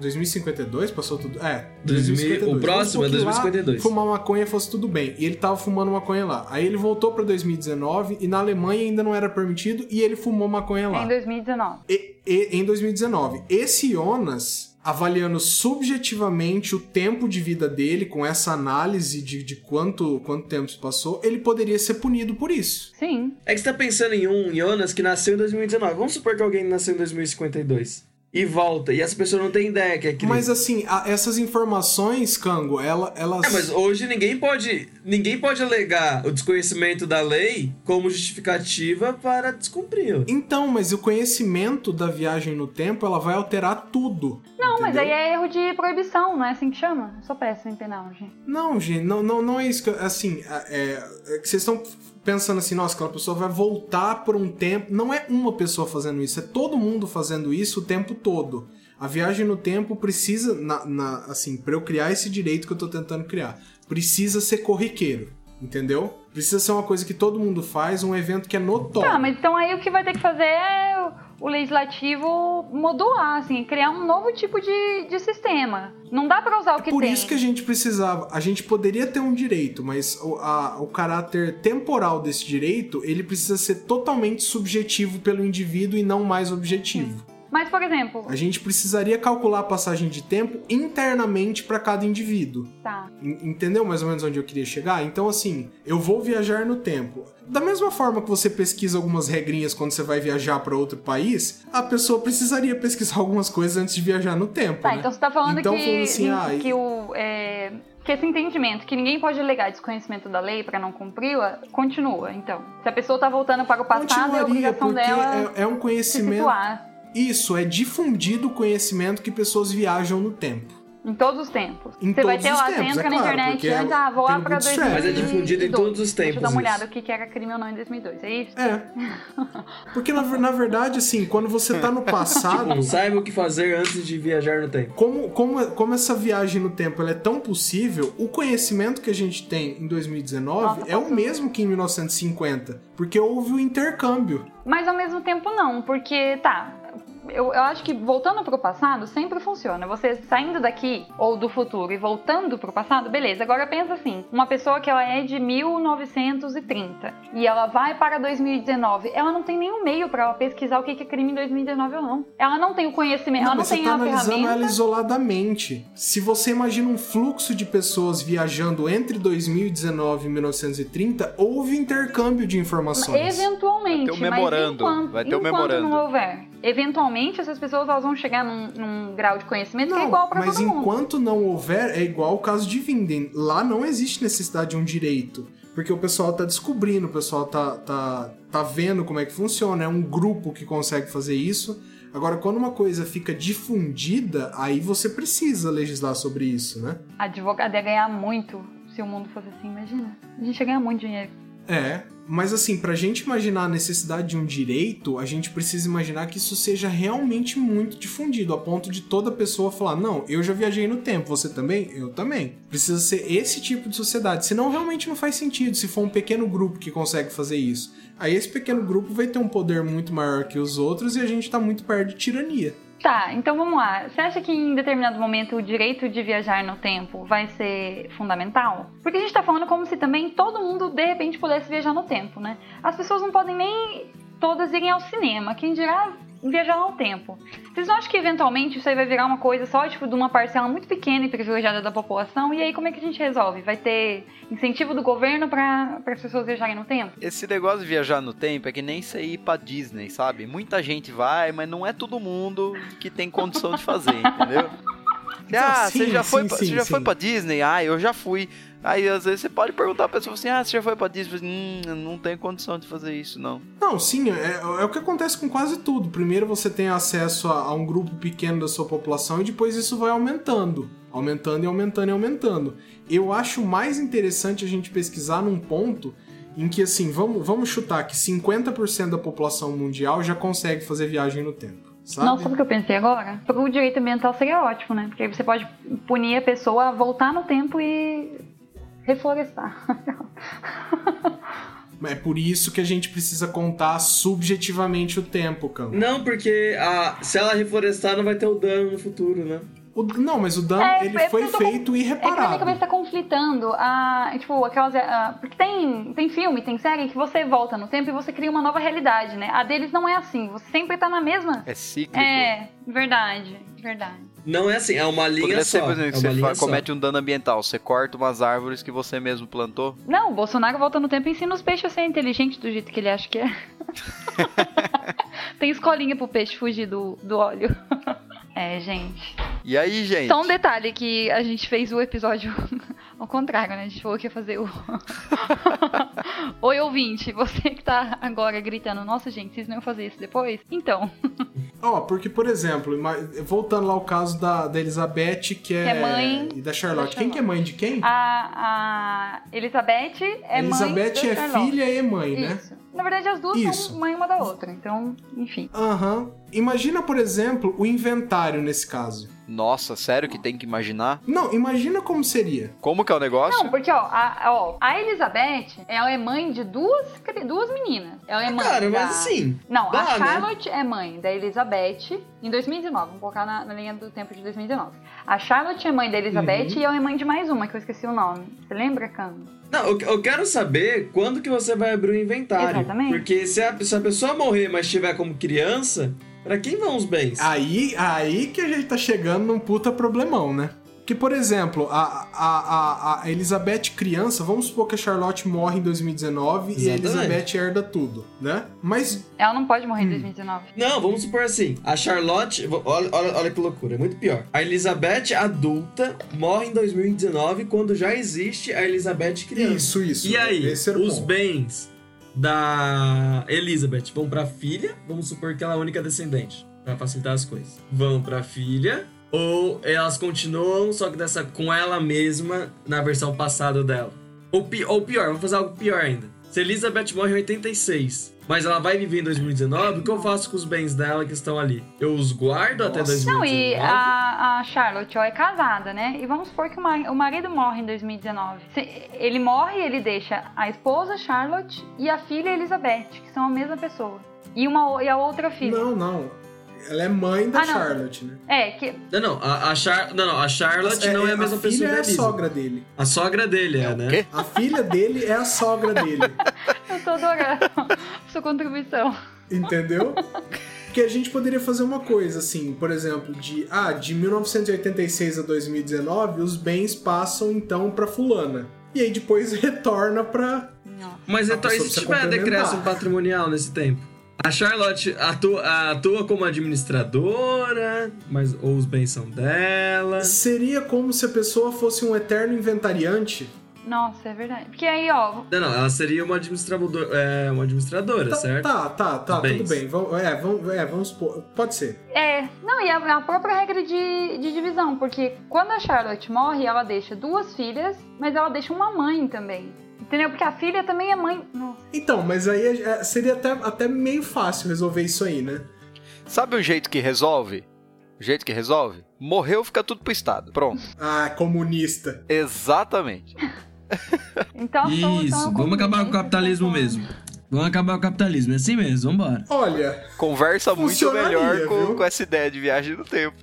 2052? Passou tudo. É. 2000, o próximo é Vamos supor que lá 2052. Fumar maconha fosse tudo bem. E ele tava fumando maconha lá. Aí ele voltou pra 2019 e na Alemanha ainda não era permitido e ele fumou maconha lá. Em 2019. E- e- em 2019. Esse Jonas, avaliando subjetivamente o tempo de vida dele, com essa análise de, de quanto, quanto tempo se passou, ele poderia ser punido por isso. Sim. É que você tá pensando em um Jonas que nasceu em 2019. Vamos supor que alguém nasceu em 2052. E volta. E essa pessoa não tem ideia que é aquele. Mas assim, a- essas informações, Cango, ela, elas. É, mas hoje ninguém pode, ninguém pode alegar o desconhecimento da lei como justificativa para descumpri-la. Então, mas o conhecimento da viagem no tempo, ela vai alterar tudo. Não, mas entendeu? aí é erro de proibição, não é assim que chama? Eu sou péssima em penal, gente. Não, gente, não, não, não é isso que. eu- Assim, é, é que vocês estão pensando assim, nossa, aquela pessoa vai voltar por um tempo. Não é uma pessoa fazendo isso, é todo mundo fazendo isso o tempo todo. A viagem no tempo precisa, na, na- assim, pra eu criar esse direito que eu tô tentando criar, precisa ser corriqueiro, entendeu? Precisa ser uma coisa que todo mundo faz, um evento que é notório. Tá, mas então aí o que vai ter que fazer é o- legislativo modular, assim, criar um novo tipo de, de sistema. Não dá pra usar o que Por tem. isso que a gente precisava. A gente poderia ter um direito, mas o, a- o caráter temporal desse direito ele precisa ser totalmente subjetivo pelo indivíduo e não mais objetivo. Mas, por exemplo, A gente precisaria calcular a passagem de tempo internamente para cada indivíduo. tá. En- Entendeu mais ou menos onde eu queria chegar? Então, assim, eu vou viajar no tempo. Da mesma forma que você pesquisa algumas regrinhas quando você vai viajar para outro país, a pessoa precisaria pesquisar algumas coisas antes de viajar no tempo. Tá, né? então você tá falando Então, que, falando assim, ah, que o. é, que esse entendimento, que ninguém pode alegar desconhecimento da lei pra não cumpri-la, continua. Então, se a pessoa tá voltando para o passado, é a obrigação dela é, é um se conhecimento. situar Isso, é difundido o conhecimento que pessoas viajam no tempo. em todos os tempos. Em você vai ter lá, tempos, entra é na claro, internet porque antes, é- ah, vou lá pra bootstrap. 2012. Mas é difundido em todos os Deixa eu dar tempos uma olhada o que era crime ou não em 2002, é isso? É. Porque na, na verdade, assim, quando você tá no passado. Não saiba o que fazer antes de viajar no tempo. Como, como, como essa viagem no tempo ela é tão possível, o conhecimento que a gente tem em 2019 Nossa, é o mesmo que em 1950, porque houve o intercâmbio. Mas ao mesmo tempo não, porque tá. Eu, eu acho que voltando pro passado sempre funciona. Você saindo daqui ou do futuro e voltando pro passado, beleza. Agora pensa assim: uma pessoa que ela é de 1930 e ela vai para 2019, ela não tem nenhum meio pra ela pesquisar o que que é crime em 2019 ou não. Ela não tem o conhecimento, ela não mas você tem tá a analisando ferramenta. ela isoladamente. Se você imagina um fluxo de pessoas viajando entre 2019 e 1930, houve intercâmbio de informações. Eventualmente, Vai ter um memorando, enquanto, vai ter um memorando. não houver, eventualmente essas pessoas elas vão chegar num, num grau de conhecimento que é Não, igual pra mas todo mundo. enquanto não houver, é igual o caso de Vinden. Lá não existe necessidade de um direito. Porque o pessoal tá descobrindo, o pessoal tá, tá, tá vendo como é que funciona, é um grupo que consegue fazer isso. Agora, quando uma coisa fica difundida, aí você precisa legislar sobre isso, né? Advogado ia ganhar muito se o mundo fosse assim, imagina. A gente ia ganhar muito dinheiro. É, mas assim, pra gente imaginar a necessidade de um direito, a gente precisa imaginar que isso seja realmente muito difundido, a ponto de toda pessoa falar: não, eu já viajei no tempo, você também? Eu também. Precisa ser esse tipo de sociedade, senão realmente não faz sentido se for um pequeno grupo que consegue fazer isso. Aí esse pequeno grupo vai ter um poder muito maior que os outros e a gente tá muito perto de tirania. Tá, então vamos lá. Você acha que em determinado momento o direito de viajar no tempo vai ser fundamental? Porque a gente tá falando como se também todo mundo de repente pudesse viajar no tempo, né? As pessoas não podem nem todas irem ao cinema, quem dirá viajar no tempo. Vocês não acham que eventualmente isso aí vai virar uma coisa só tipo de uma parcela muito pequena e privilegiada da população? E aí como é que a gente resolve? Vai ter incentivo do governo para as pessoas viajarem no tempo? Esse negócio de viajar no tempo é que nem você ir pra Disney, sabe? Muita gente vai, mas não é todo mundo que tem condição de fazer, entendeu? Ah, sim, você já, foi, sim, pra- sim, você já foi pra Disney? Ah, eu já fui. Aí às vezes você pode perguntar pra pessoa assim: ah, você já foi pra Disney? Hum, eu não tenho condição de fazer isso, não. Não, sim, é, é o que acontece com quase tudo. Primeiro você tem acesso a, a um grupo pequeno da sua população e depois isso vai aumentando. Aumentando e aumentando e aumentando. Eu acho mais interessante a gente pesquisar num ponto em que, assim, vamos, vamos chutar que 50% da população mundial já consegue fazer viagem no tempo. Sabe? Não, sabe o que eu pensei agora? O direito ambiental seria ótimo, né? Porque aí você pode punir a pessoa a voltar no tempo e reflorestar. É por isso que a gente precisa contar subjetivamente o tempo, Cão. Não, porque a, se ela reflorestar, não vai ter o dano no futuro, né? O- não, mas o dano É, ele é foi porque eu tô feito É que na minha irreparável. cabeça tá conflitando a. Tipo, aquelas. a- porque tem, tem filme, tem série que você volta no tempo e você cria uma nova realidade, né? A deles não é assim. Você sempre tá na mesma. É cíclico. É, verdade, verdade. Não é assim, é uma linha Poderia ser, só. por exemplo, é que você comete um dano ambiental. Você corta umas árvores que você mesmo plantou. Não, o Bolsonaro volta no tempo e ensina os peixes a ser inteligente do jeito que ele acha que é. tem escolinha pro peixe fugir do, do óleo. É, gente. E aí, gente? Só um detalhe que a gente fez o episódio ao contrário, né? A gente falou que ia fazer o. Oi, ouvinte, você que tá agora gritando, nossa, gente, vocês não iam fazer isso depois? Então, Ó, porque, por exemplo, voltando lá ao caso da, da Elizabeth, que é. Que é mãe E da Charlotte. da Quem que é mãe de quem? a, a Elizabeth é mãe. Elizabeth é filha e mãe, né? Isso. Na verdade, as duas Isso. são mãe uma da outra. Então, enfim. Aham. Imagina, por exemplo, o inventário nesse caso. Nossa, sério que tem que imaginar? Não, imagina como seria. Como que é o negócio? Não, porque, ó a, ó, a Elizabeth, ela é mãe de duas, duas meninas. Ela é mãe Cara, da... mas assim. Não, dá, a né? Charlotte é mãe da Elizabeth em 2019. Vamos colocar na, na linha do tempo de 2019. A Charlotte é mãe da Elizabeth Uhum. e ela é mãe de mais uma, que eu esqueci o nome. Você lembra, Cano? Não, eu, eu quero saber quando que você vai abrir o inventário. Exatamente. Porque se a, se a pessoa morrer, mas estiver como criança, pra quem vão os bens? Aí, aí que a gente tá chegando num puta problemão, né? Que, por exemplo, a, a, a, a Elizabeth criança, vamos supor que a Charlotte morre em 2019 e a Exatamente. Elizabeth herda tudo, né? Mas, Ela não pode Hum. morrer em 2019. Não, vamos supor assim. A Charlotte. Olha, olha, olha que loucura, é muito pior. A Elizabeth adulta morre em 2019 quando já existe a Elizabeth criança. isso, isso. E aí, os bens da Elizabeth vão pra filha, vamos supor que ela é a única descendente, pra facilitar as coisas. Vão pra filha, ou elas continuam, só que dessa com ela mesma na versão passada dela. Ou, pi- ou pior, vamos fazer algo pior ainda. Se Elizabeth morre em 86, mas ela vai viver em 2019, o que eu faço com os bens dela que estão ali? Eu os guardo até Nossa. 2019? Não, e a, a Charlotte, ó, é casada, né? E vamos supor que o, mar- o marido morre em 2019. Se- ele morre, ele deixa a esposa Charlotte e a filha Elizabeth, que são a mesma pessoa. E, uma, e a outra filha. Não, não. Ela é mãe da Ah. Charlotte, né? É, que. Não, não, a, a Char... não, não, a Charlotte não é a mesma filha pessoa é a Elizabeth. sogra dele. A sogra dele é, o né? A filha dele é a sogra dele. Eu tô adorando sua contribuição. Entendeu? Porque a gente poderia fazer uma coisa assim, por exemplo, de ah, de 1986 a 2019, os bens passam então pra fulana. E aí depois retorna pra. Não. Mas A então, e se tiver decréscimo patrimonial nesse tempo? A Charlotte atua, atua como administradora, mas ou os bens são dela. Seria como se a pessoa fosse um eterno inventariante. Nossa, é verdade. Porque aí, ó. Não, não, ela seria uma administradora, é, uma administradora, Tá, certo? tá, tá, tá, Bens. tudo bem. Vamos, é, vamos, é, vamos supor. Pode ser. É. Não, e a, a própria regra de, de divisão. Porque quando a Charlotte morre, ela deixa duas filhas, mas ela deixa uma mãe também. Entendeu? Porque a filha também é mãe. Nossa. Então, mas aí é, seria até, até meio fácil resolver isso aí, né? Sabe um jeito que resolve? O jeito que resolve? Morreu, fica tudo pro Estado. Pronto. Ah, comunista. Exatamente. Então, é Isso, o vamos acabar com o capitalismo então, mesmo. Vamos acabar com o capitalismo, é assim mesmo, vambora. Olha, Conversa muito melhor com, com essa ideia de viagem no tempo.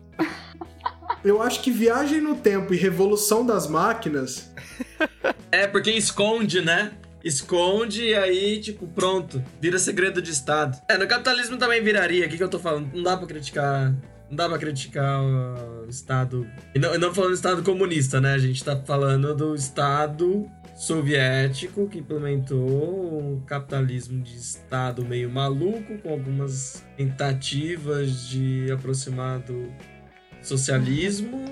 eu acho que viagem no tempo e revolução das máquinas. É, porque esconde, né? Esconde e aí, tipo, pronto. Vira segredo de Estado. É, no capitalismo também viraria. O que, que eu tô falando? Não dá pra criticar. Não dá pra criticar o Estado. E não, não falando do Estado comunista, né? A gente tá falando do Estado soviético que implementou um capitalismo de Estado meio maluco, com algumas tentativas de aproximar do socialismo,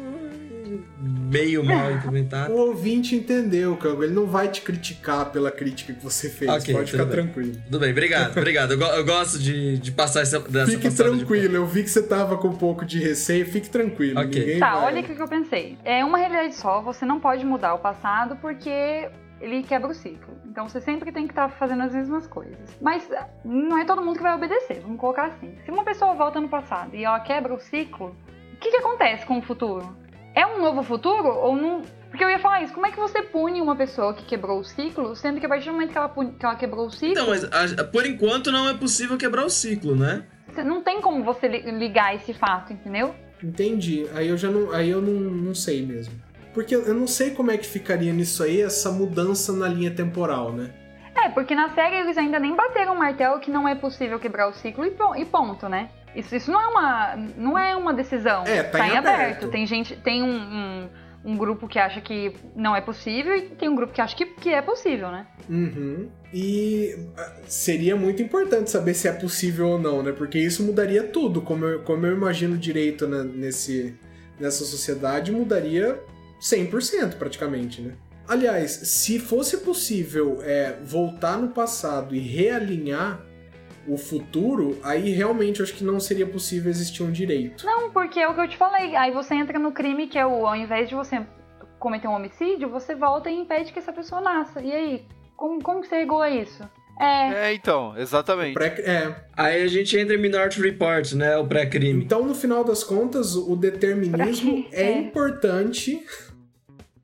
meio mal implementado. O ouvinte entendeu, Cango. Ele não vai te criticar pela crítica que você fez. Ok, Pode ficar bem. tranquilo. Tudo bem, obrigado, obrigado. Eu, eu gosto de, de passar essa, dessa Fique passada de tranquilo, eu vi que você tava com um pouco de receio, fique tranquilo. Ok. Ninguém Tá, vai... olha o que eu pensei. É uma realidade só, você não pode mudar o passado porque ele quebra o ciclo. Então você sempre tem que estar fazendo as mesmas coisas. Mas não é todo mundo que vai obedecer, vamos colocar assim. Se uma pessoa volta no passado e ela quebra o ciclo, o que, que acontece com o futuro? É um novo futuro ou não? Porque eu ia falar isso, como é que você pune uma pessoa que quebrou o ciclo, sendo que a partir do momento que ela, pune, que ela quebrou o ciclo. Então, mas a, por enquanto não é possível quebrar o ciclo, né? Não tem como você ligar esse fato, entendeu? Entendi. Aí eu já não. Aí eu não, não sei mesmo. Porque eu não sei como é que ficaria nisso aí, essa mudança na linha temporal, né? É, porque na série eles ainda nem bateram o martelo que não é possível quebrar o ciclo e ponto, né? Isso, isso não é uma não é uma decisão. É, tá, tá em, aberto. aberto. Tem gente, tem um, um, um, grupo que acha que não é possível e tem um grupo que acha que, que é possível, né? Uhum. E ah, seria muito importante saber se é possível ou não, né? Porque isso mudaria tudo. Como eu, como eu imagino direito né, nesse, nessa sociedade, mudaria 100% praticamente, né? Aliás, se fosse possível é, voltar no passado e realinhar o futuro, aí realmente eu acho que não seria possível existir um direito. Não, porque é o que eu te falei. Aí você entra no crime que é o, ao invés de você cometer um homicídio, você volta e impede que essa pessoa nasça. E aí, como, como você regula isso? É. é, então, exatamente. Pré, é. Aí a gente entra em Minority Report, né? O pré-crime. Então, no final das contas, o determinismo é, é importante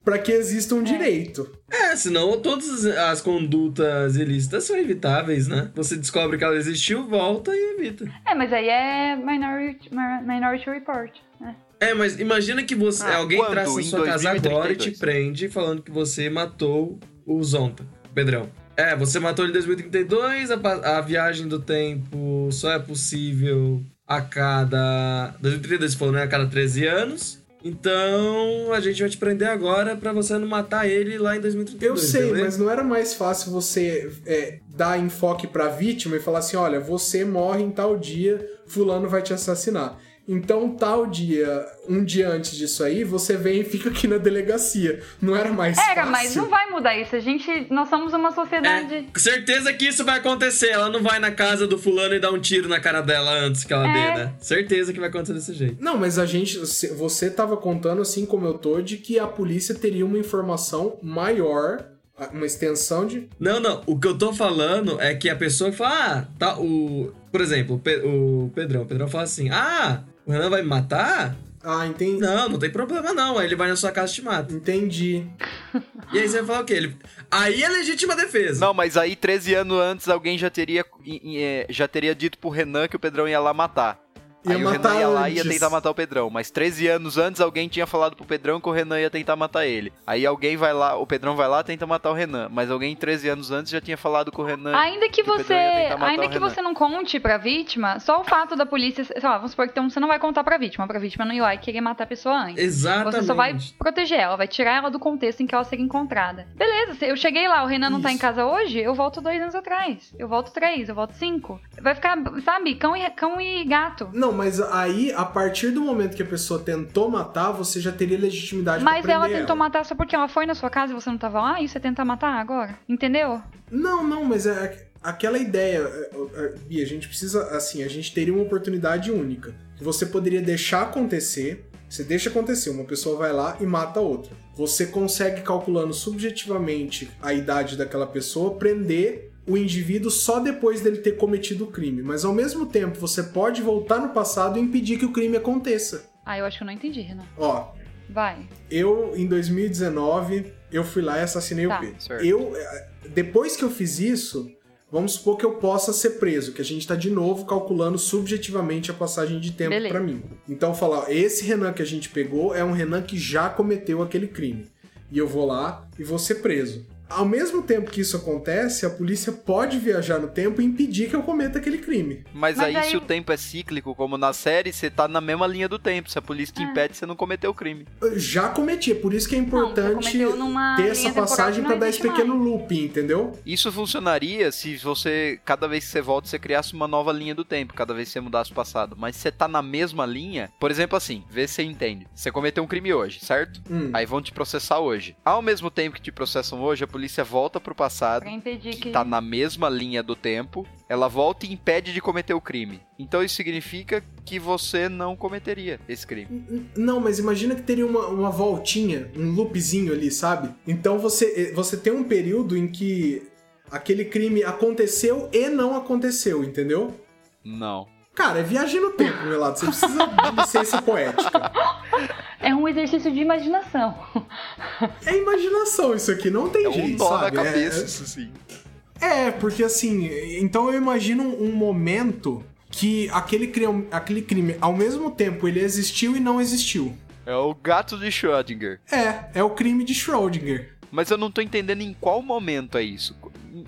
para que exista um é. direito. É, senão todas as condutas ilícitas são evitáveis, né? Você descobre que ela existiu, volta e evita. É, mas aí é Minority, minority Report, né? É, mas imagina que você ah, alguém entrasse na sua casa agora e te prende falando que você matou o Zonta, Pedrão. É, você matou ele em 2032, a, a viagem do tempo só é possível a cada. 2032 você falou, né? A cada 13 anos. Então a gente vai te prender agora para você não matar ele lá em 2032. Eu sei, beleza? mas não era mais fácil você é, dar enfoque pra vítima e falar assim: olha, você morre em tal dia, Fulano vai te assassinar. Então, tal dia, um dia antes disso aí, você vem e fica aqui na delegacia. Não era mais Era, fácil. mas não vai mudar isso. A gente, nós somos uma sociedade. É, certeza que isso vai acontecer. Ela não vai na casa do fulano e dar um tiro na cara dela antes que ela é. dê, né? Certeza que vai acontecer desse jeito. Não, mas a gente, você tava contando assim como eu tô de que a polícia teria uma informação maior uma extensão de. Não, não. O que eu tô falando é que a pessoa fala, ah, tá. O, por exemplo, o Pedrão. O Pedrão fala assim: ah, o Renan vai me matar? Ah, entendi. Não, não tem problema não. Aí ele vai na sua casa e te mata. Entendi. E aí você vai falar o quê? Ele... Aí é legítima defesa. Não, mas aí 13 anos antes alguém já teria, é, já teria dito pro Renan que o Pedrão ia lá matar. Ia aí o Renan ia lá e ia tentar matar o Pedrão. Mas 13 anos antes alguém tinha falado pro Pedrão que o Renan ia tentar matar ele. Aí alguém vai lá, o Pedrão vai lá e tenta matar o Renan. Mas alguém 13 anos antes já tinha falado com o Renan. Ainda que, que você. Ainda que você não conte pra vítima, só o fato da polícia. Sei lá, vamos supor que então você não vai contar pra vítima, pra vítima não ir lá e querer matar a pessoa antes. Exatamente. Você só vai proteger ela, vai tirar ela do contexto em que ela seria encontrada. Beleza, eu cheguei lá, o Renan não Isso. tá em casa hoje, eu volto dois anos atrás. Eu volto três, eu volto cinco. Vai ficar, sabe, cão e, cão e gato. Não, mas aí a partir do momento que a pessoa tentou matar, você já teria legitimidade Mas pra ela tentou matar só porque ela foi na sua casa e você não tava lá? E você tenta matar agora? Entendeu? Não, não, mas é aquela ideia, é, é, Bia, a gente precisa, assim, a gente teria uma oportunidade única. Que você poderia deixar acontecer, você deixa acontecer, uma pessoa vai lá e mata a outra. Você consegue, calculando subjetivamente a idade daquela pessoa, prender o indivíduo só depois dele ter cometido o crime, mas ao mesmo tempo você pode voltar no passado e impedir que o crime aconteça. Ah, eu acho que eu não entendi, Renan. Ó. Vai. Eu, em 2019, eu fui lá e assassinei tá. o P. Eu, eh, depois que eu fiz isso, vamos supor que eu possa ser preso, que a gente tá de novo calculando subjetivamente a passagem de tempo para mim. Então falar, esse Renan que a gente pegou é um Renan que já cometeu aquele crime. E eu vou lá e vou ser preso. Ao mesmo tempo que isso acontece, a polícia pode viajar no tempo e impedir que eu cometa aquele crime. Mas, Mas aí, aí, se o tempo é cíclico, como na série, você tá na mesma linha do tempo. Se a polícia te é. impede, você não cometeu o crime. Eu já cometi, por isso que é importante não, ter essa passagem para dar esse pequeno mais. looping, entendeu? Isso funcionaria se você, cada vez que você volta, você criasse uma nova linha do tempo, cada vez que você mudasse o passado. Mas se você tá na mesma linha, por exemplo assim, vê se você entende. Você cometeu um crime hoje, certo? Hum. Aí vão te processar hoje. Ao mesmo tempo que te processam hoje, a polícia volta pro passado, que. que tá na mesma linha do tempo, ela volta e impede de cometer o crime. Então isso significa que você não cometeria esse crime. Não, mas imagina que teria uma, uma voltinha, um loopzinho ali, sabe? Então você, você tem um período em que aquele crime aconteceu e não aconteceu, entendeu? Não. Cara, é viagem no tempo, meu lado. Você precisa de licença poética. É um exercício de imaginação. É imaginação isso aqui, não tem É um jeito, na sabe? É- cabeça, isso sim. É, porque assim, então eu imagino um momento que aquele crime, aquele crime, ao mesmo tempo, ele existiu e não existiu. É o gato de Schrödinger. É, é o crime de Schrödinger. Mas eu não tô entendendo em qual momento é isso.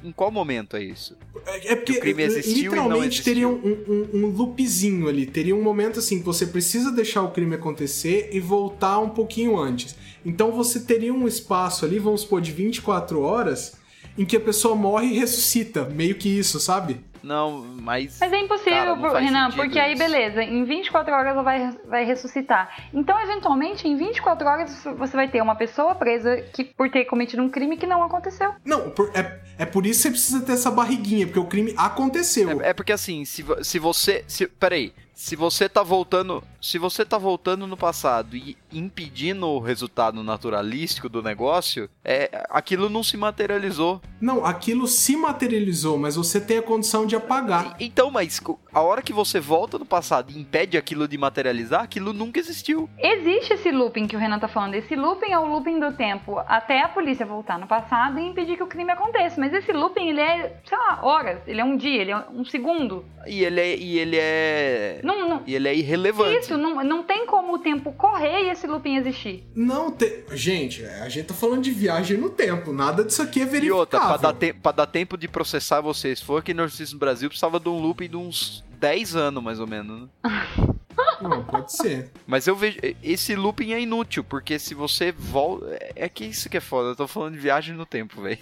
Em- qual momento é isso? É é porque Que o crime existiu e não literalmente existiu. teria um, um, um loopzinho ali. Teria um momento assim que você precisa deixar o crime acontecer e voltar um pouquinho antes. Então você teria um espaço ali, vamos supor, de 24 horas, em que a pessoa morre e ressuscita. Meio que isso, sabe? Não, mas. Mas é impossível, Cara, Renan, porque aí isso. beleza, em 24 horas ela vai, vai ressuscitar. Então, eventualmente, em 24 horas você vai ter uma pessoa presa que, por ter cometido um crime que não aconteceu. Não, por- é, é por isso que você precisa ter essa barriguinha, porque o crime aconteceu. É, é porque assim, se, se você. Se, peraí. Se você tá voltando. Se você tá voltando no passado e impedindo o resultado naturalístico do negócio, é, aquilo não se materializou. Não, aquilo se materializou, mas você tem a condição de apagar. E- Então, mas a hora que você volta no passado e impede aquilo de materializar, aquilo nunca existiu. Existe esse looping que o Renan tá falando. Esse looping é o looping do tempo até a polícia voltar no passado e impedir que o crime aconteça. Mas esse looping, ele é, sei lá, horas. Ele é um dia, ele é um segundo. E ele é. E ele é. Não, não, E ele é irrelevante. isso, não, não tem como o tempo correr e esse looping existir. Não tem. Gente, a gente tá falando de viagem no tempo. Nada disso aqui é E verificável. outra, pra dar, te- pra dar tempo de processar vocês, for aqui no Narcismo Brasil, precisava de um looping de uns 10 anos, mais ou menos. né? Não, pode ser. Mas eu vejo. Esse looping é inútil, porque se você volta. É que isso que é foda, eu tô falando de viagem no tempo, velho.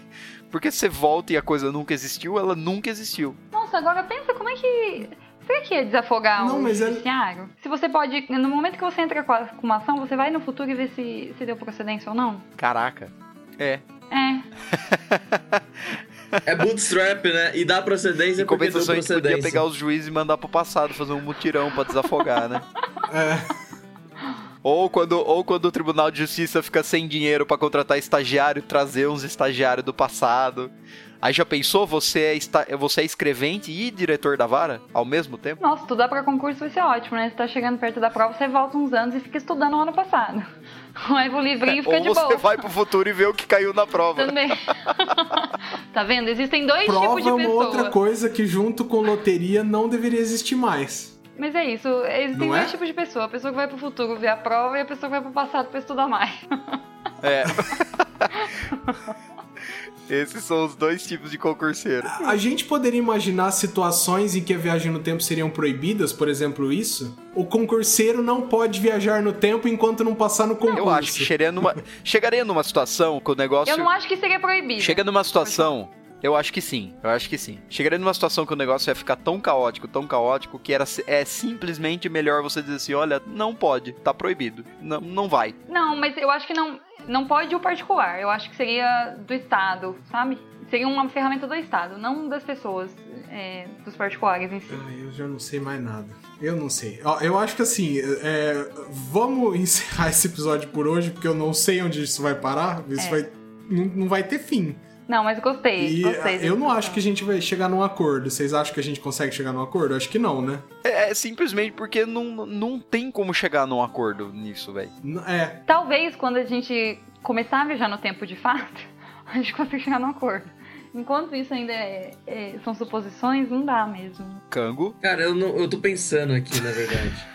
Porque se você volta e a coisa nunca existiu, ela nunca existiu. Nossa, agora pensa como é que. Será que ia desafogar Não, o mas é- judiciário? Se você pode. No momento que você entra com, a- com uma ação, você vai no futuro e vê se, se deu procedência ou não? Caraca. É. É. É bootstrap, né? E dá procedência Em porque deu compensação, procedência. podia pegar os juízes e mandar pro passado, fazer um mutirão pra desafogar, né? É. Ou quando, ou quando o Tribunal de Justiça fica sem dinheiro pra contratar estagiário, trazer uns estagiários do passado. Aí já pensou, você é, esta- você é escrevente e diretor da vara ao mesmo tempo? Nossa, estudar pra concurso vai ser ótimo, né? Você tá chegando perto da prova, você volta uns anos e fica estudando o ano passado. Leva o livrinho e fica Ou de você boa. vai pro futuro e vê o que caiu na prova. Também. tá vendo? Existem dois Prova tipos de é uma pessoa. outra coisa que, junto com loteria, não deveria existir mais. Mas é isso, existem Não é? dois tipos de pessoa. A pessoa que vai pro futuro ver a prova e a pessoa que vai pro passado pra estudar mais. É. Esses são os dois tipos de concurseiro. A gente poderia imaginar situações em que a viagem no tempo seriam proibidas, por exemplo, isso? O concurseiro não pode viajar no tempo enquanto não passar no concurso. Eu acho que chegaria numa, chegaria numa situação que o negócio. Eu não acho que seria proibido. Chega numa situação. Eu acho que sim, eu acho que sim. Chegaria numa situação que o negócio ia ficar tão caótico, tão caótico, que era, é simplesmente melhor você dizer assim: olha, não pode, tá proibido. Não, não vai. Não, mas eu acho que não, não pode o particular. Eu acho que seria do Estado, sabe? Seria uma ferramenta do Estado, não das pessoas, é, dos particulares em si. Ai, eu já não sei mais nada. Eu não sei. Eu acho que assim, é, vamos encerrar esse episódio por hoje, porque eu não sei onde isso vai parar. Isso É. vai. Não, não vai ter fim. Não, mas gostei. E gostei eu não acho que a gente vai chegar num acordo. Vocês acham que a gente consegue chegar num acordo? Eu acho que não, né? É, é simplesmente porque não, não tem como chegar num acordo nisso, velho. É. Talvez quando a gente começar a viajar no tempo de fato, a gente consiga chegar num acordo. Enquanto isso ainda é- é- são suposições, não dá mesmo. Cango. Cara, eu, não, eu tô pensando aqui, na verdade.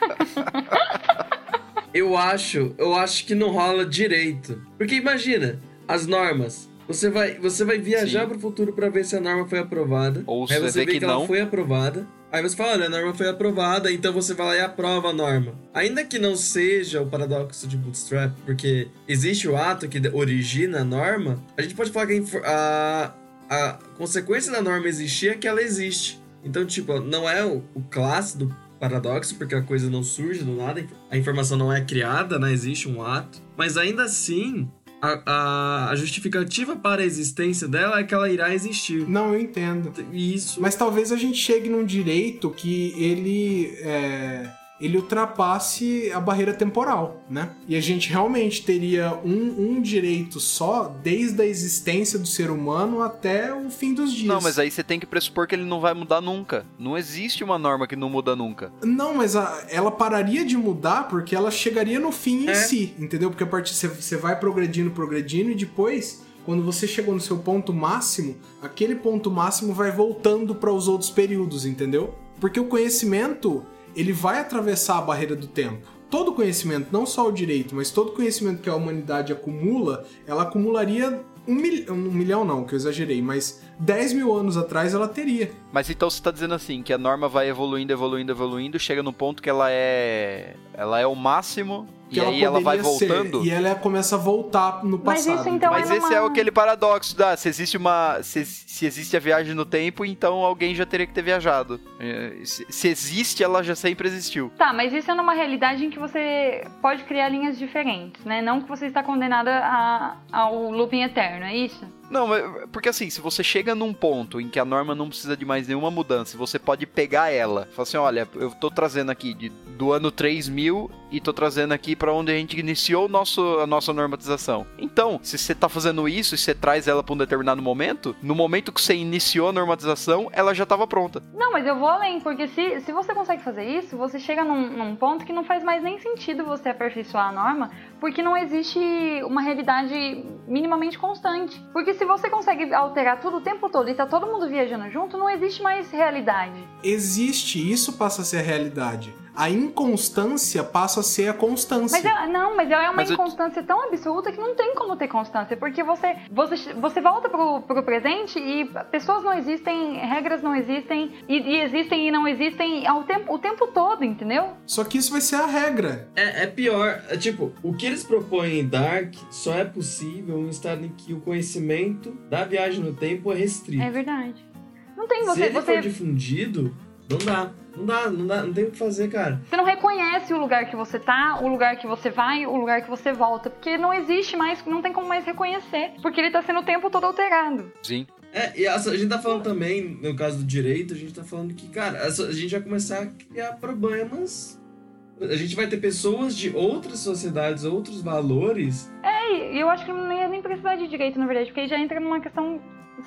eu acho, eu acho que não rola direito. Porque imagina, as normas. Você vai, você vai viajar Sim. pro futuro pra ver se a norma foi aprovada. Ou aí você vê que que, não. ela foi aprovada. Aí você fala, olha, a norma foi aprovada, então você vai lá e aprova a norma. Ainda que não seja o paradoxo de Bootstrap, porque existe o ato que origina a norma, a gente pode falar que a a, a consequência da norma existir é que ela existe. Então, tipo, não é o, o classe do paradoxo, porque a coisa não surge do nada, a informação não é criada, né? Existe um ato. Mas ainda assim, a, a, justificativa para a existência dela é que ela irá existir. Não, eu entendo. Isso. Mas talvez a gente chegue num direito que ele é, ele ultrapasse a barreira temporal, né? E a gente realmente teria um, um direito só desde a existência do ser humano até o fim dos dias. Não, mas aí você tem que pressupor que ele não vai mudar nunca. Não existe uma norma que não muda nunca. Não, mas a- ela pararia de mudar porque ela chegaria no fim em É. si, entendeu? Porque a partir você, você vai progredindo, progredindo e depois, quando você chegou no seu ponto máximo, aquele ponto máximo vai voltando para os outros períodos, entendeu? Porque o conhecimento, ele vai atravessar a barreira do tempo. Todo conhecimento, não só o direito, mas todo conhecimento que a humanidade acumula, ela acumularia um, um milhão, não, que eu exagerei, mas 10 mil anos atrás ela teria. Mas então você tá dizendo assim, que a norma vai evoluindo, evoluindo, evoluindo, chega no ponto que ela é. Ela é o máximo, Que e aí ela vai ser, voltando. e ela começa a voltar no Mas passado. isso, então, Mas é esse numa- é aquele paradoxo da se existe uma se, se existe a viagem no tempo, então alguém já teria que ter viajado. É, Se, se existe, ela já sempre existiu. Tá, mas isso é numa realidade em que você pode criar linhas diferentes, né? Não que você está condenada a- ao looping eterno, é isso? Não, porque assim, se você chega num ponto em que a norma não precisa de mais nenhuma mudança, você pode pegar ela. Falar assim, olha, eu tô trazendo aqui de, do ano 3000 e tô trazendo aqui pra onde a gente iniciou nosso, a nossa normatização. Então, se você tá fazendo isso e você traz ela pra um determinado momento, no momento que você iniciou a normatização, ela já tava pronta. Não, mas eu vou além, porque se, se você consegue fazer isso, você chega num, num ponto que não faz mais nem sentido você aperfeiçoar a norma, porque não existe uma realidade minimamente constante. Porque se você consegue alterar tudo o tempo todo e tá todo mundo viajando junto, não existe mais realidade. Existe, isso passa a ser a realidade. A inconstância passa a ser a constância. Mas é, não, mas é uma Mas eu- inconstância tão absoluta que não tem como ter constância, porque você você, você volta pro, pro presente e pessoas não existem, regras não existem, e, e existem e não existem ao tempo, o tempo todo, entendeu? Só que isso vai ser a regra. É, é pior. É tipo, o que eles propõem em Dark só é possível em um estado em que o conhecimento da viagem no tempo é restrito. É verdade. Não tem Se você, ele você, for difundido, não dá. Não dá, não dá, não tem o que fazer, cara. você não reconhece o lugar que você tá, o lugar que você vai, o lugar que você volta, porque não existe mais, não tem como mais reconhecer, porque ele tá sendo o tempo todo alterado. Sim. É, e a, a gente tá falando também, no caso do direito, a gente tá falando que, cara, a, a gente vai começar a criar problemas. A gente vai ter pessoas de outras sociedades, outros valores. É, e eu acho que não ia nem precisar de direito, na verdade, porque aí já entra numa questão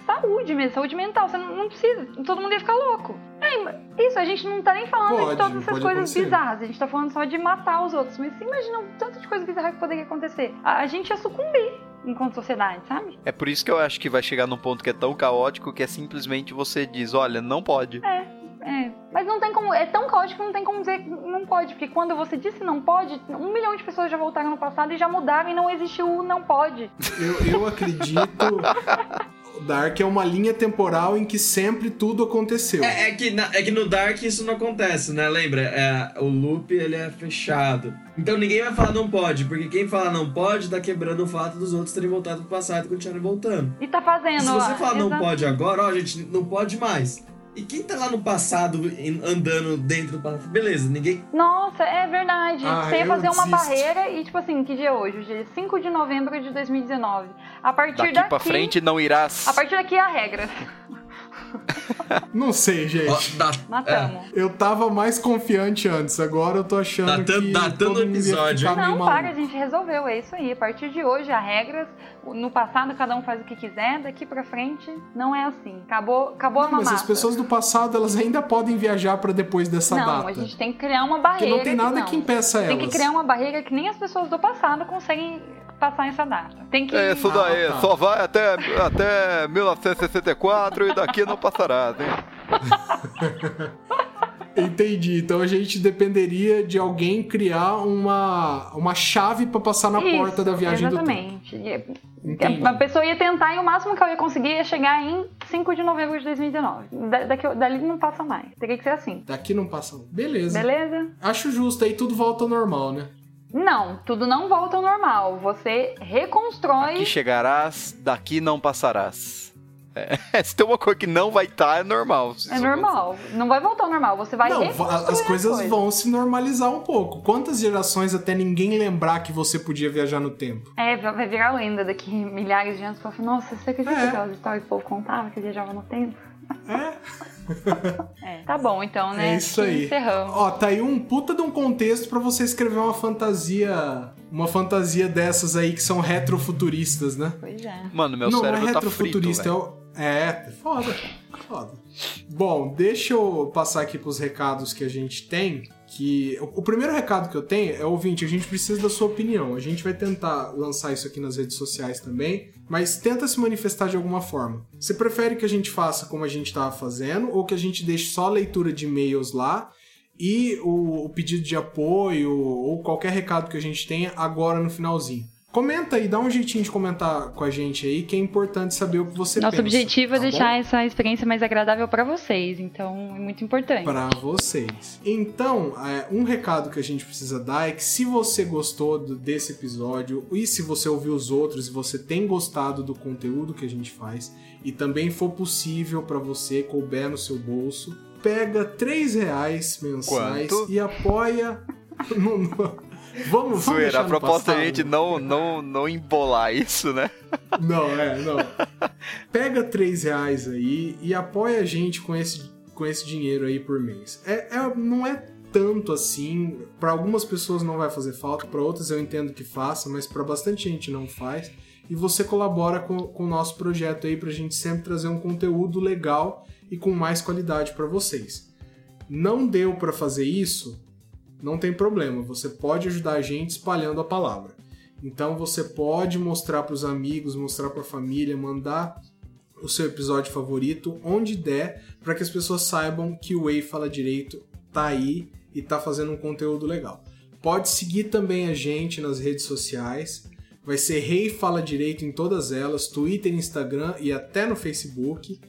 saúde mesmo, saúde mental. Você não, não precisa, todo mundo ia ficar louco. É, isso, a gente não tá nem falando Pode, de todas essas coisas acontecer. bizarras, a gente tá falando só de matar os outros. Mas você imagina o tanto de coisa bizarra que poderia acontecer. A, a gente ia sucumbir enquanto sociedade, sabe? É por isso que eu acho que vai chegar num ponto que é tão caótico que é simplesmente você diz, olha, não pode. É, mas não tem como. É tão caótico que não tem como dizer que não pode. Porque quando você disse não pode, um milhão de pessoas já voltaram no passado e já mudaram e não existiu o não pode. Eu, eu acredito. Dark é uma linha temporal em que sempre tudo aconteceu. É, é que, na- é que no Dark isso não acontece, né? Lembra? É, o loop ele é fechado. Então ninguém vai falar não pode, porque quem fala não pode tá quebrando o fato dos outros terem voltado pro passado e continuarem voltando. E tá fazendo. Se você ó, falar não pode agora, ó, gente, não pode mais. E quem tá lá no passado andando dentro do passado? Beleza, ninguém. Nossa, é verdade. Ah, Você ia fazer uma desisto. barreira e, tipo assim, que dia é hoje? Dia 5 de novembro de 2019. A partir Daqui daqui. pra frente não irás. A partir daqui há regras. Não sei, gente. Ó, dá, Matamos. Eu tava mais confiante antes, agora eu tô achando Datando- que datando todo o mundo ia episódio, Não, maluco. para, a gente resolveu, é isso aí. A partir de hoje há regras. No passado cada um faz o que quiser, daqui pra frente não é assim. Acabou, acabou a Não, mas mamata. as pessoas do passado, elas ainda podem viajar pra depois dessa Não, data. a gente tem que criar uma Porque barreira. não tem nada não. que impeça elas. Tem que criar uma barreira que nem as pessoas do passado conseguem passar essa data. Tem que. É, isso daí, Ah, tá. só vai até, até 1964 e daqui não passará, hein? Entendi. Então a gente dependeria de alguém criar uma, uma chave pra passar na Isso, porta da viagem do tempo. Exatamente. Entendi. A pessoa ia tentar e o máximo que eu ia conseguir ia chegar em 5 de novembro de 2019. Da, daqui, dali não passa mais. Teria que ser assim. Daqui não passa. Beleza. Beleza? Acho justo, aí tudo volta ao normal, né? Não, tudo não volta ao normal. Você reconstrói. Aqui chegarás, daqui não passarás. É, se tem uma coisa que não vai estar, é normal. É normal. Não vai voltar ao normal. Você vai Não, as coisas coisa. vão se normalizar um pouco. Quantas gerações até ninguém lembrar que você podia viajar no tempo? É, vai virar lenda daqui milhares de anos. Falar, nossa, você acredita É. aquelas histórias que o povo contava que viajava no tempo? É, É. Tá bom, então, né? é isso aí. Encerramos. Ó, tá aí um puta de um contexto pra você escrever uma fantasia. Uma fantasia dessas aí que são retrofuturistas, né? Pois é. Mano, meu não, cérebro não é tá frito, retrofuturista, é o. É, é foda. Foda. Bom, deixa eu passar aqui pros recados que a gente tem. Que. O o primeiro recado que eu tenho é ouvinte, a gente precisa da sua opinião. A gente vai tentar lançar isso aqui nas redes sociais também, mas tenta se manifestar de alguma forma. Você prefere que a gente faça como a gente estava fazendo, ou que a gente deixe só a leitura de e-mails lá e o, o pedido de apoio ou qualquer recado que a gente tenha agora no finalzinho? Comenta aí, dá um jeitinho de comentar com a gente aí, que é importante saber o que você Nosso pensa. objetivo é tá deixar bom? essa experiência mais agradável pra vocês, então é muito importante. Pra vocês. Então, é, um recado que a gente precisa dar é que se você gostou desse episódio e se você ouviu os outros e você tem gostado do conteúdo que a gente faz e também for possível pra você, couber no seu bolso, pega três reais mensais Quanto? e apoia. no- Vamos, vamos Zoeira, a proposta é a gente não, não, não embolar isso, né? Não, é, não. Pega três reais aí e apoia a gente com esse, com esse dinheiro aí por mês. É, é- não é tanto assim. Para algumas pessoas não vai fazer falta, para outras eu entendo que faça, mas para bastante gente não faz. E você colabora com, com o nosso projeto aí pra gente sempre trazer um conteúdo legal e com mais qualidade para vocês. Não deu para fazer isso? Não tem problema, você pode ajudar a gente espalhando a palavra. Então você pode mostrar para os amigos, mostrar para a família, mandar o seu episódio favorito onde der, para que as pessoas saibam que o Way Fala Direito tá aí e tá fazendo um conteúdo legal. Pode seguir também a gente nas redes sociais. Vai ser Rei Fala Direito em todas elas, Twitter, Instagram e até no Facebook.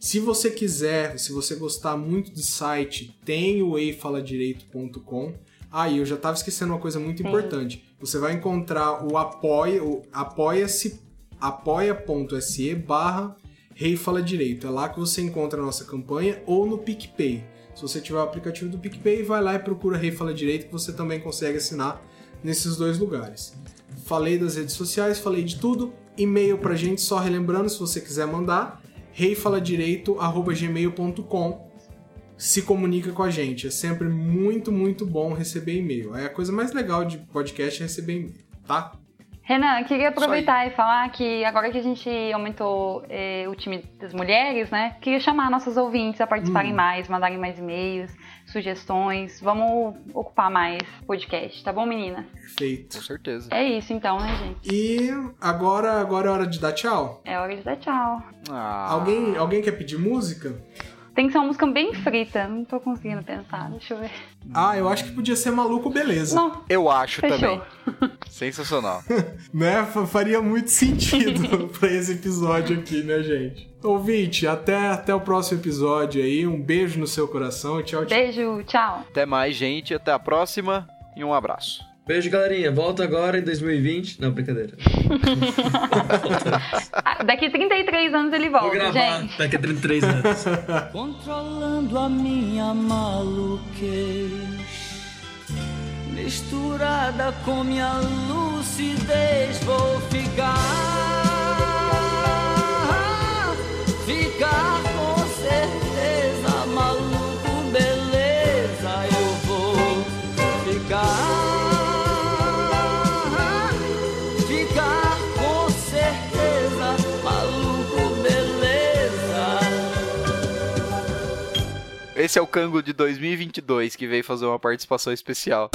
Se você quiser, se você gostar muito do site, tem o eifaladireito.com. Ah, e eu já estava esquecendo uma coisa muito importante. Você vai encontrar o apoia, o apoia-se, apoia.se barra Rei Fala Direito. É lá que você encontra a nossa campanha ou no PicPay. Se você tiver o aplicativo do PicPay, vai lá e procura Rei Fala Direito que você também consegue assinar nesses dois lugares. Falei das redes sociais, falei de tudo. E-mail pra gente, só relembrando, se você quiser mandar, reifaladireito.gmail.com se comunica com a gente. É sempre muito, muito bom receber e-mail. É a coisa mais legal de podcast é receber e-mail, tá? Renan, queria aproveitar e falar que agora que a gente aumentou eh, o time das mulheres, né? Queria chamar nossos ouvintes a Hum. participarem mais, mandarem mais e-mails, sugestões. Vamos ocupar mais podcast, tá bom, menina? Perfeito. Com certeza. É isso então, né, gente? E agora, agora é hora de dar tchau. É hora de dar tchau. Ah, Alguém, alguém quer pedir música? Tem que ser uma música bem frita, não tô conseguindo pensar, deixa eu ver. Ah, eu acho que podia ser maluco, beleza. Não, Eu acho Fechou. também. Sensacional. Né? Fa- Faria muito sentido pra esse episódio aqui, né, gente? Ouvinte, até, até o próximo episódio aí. Um beijo no seu coração. Tchau, tchau. beijo, tchau. Até mais, gente. Até a próxima. E um abraço. Beijo, galerinha. Volta agora em 2020. Não, brincadeira. Daqui 33 anos ele Vou volta, gravar gente. daqui a 33 anos. controlando a minha maluquez, misturada com minha lucidez, vou ficar Esse é o Cango de 2022 que veio fazer uma participação especial.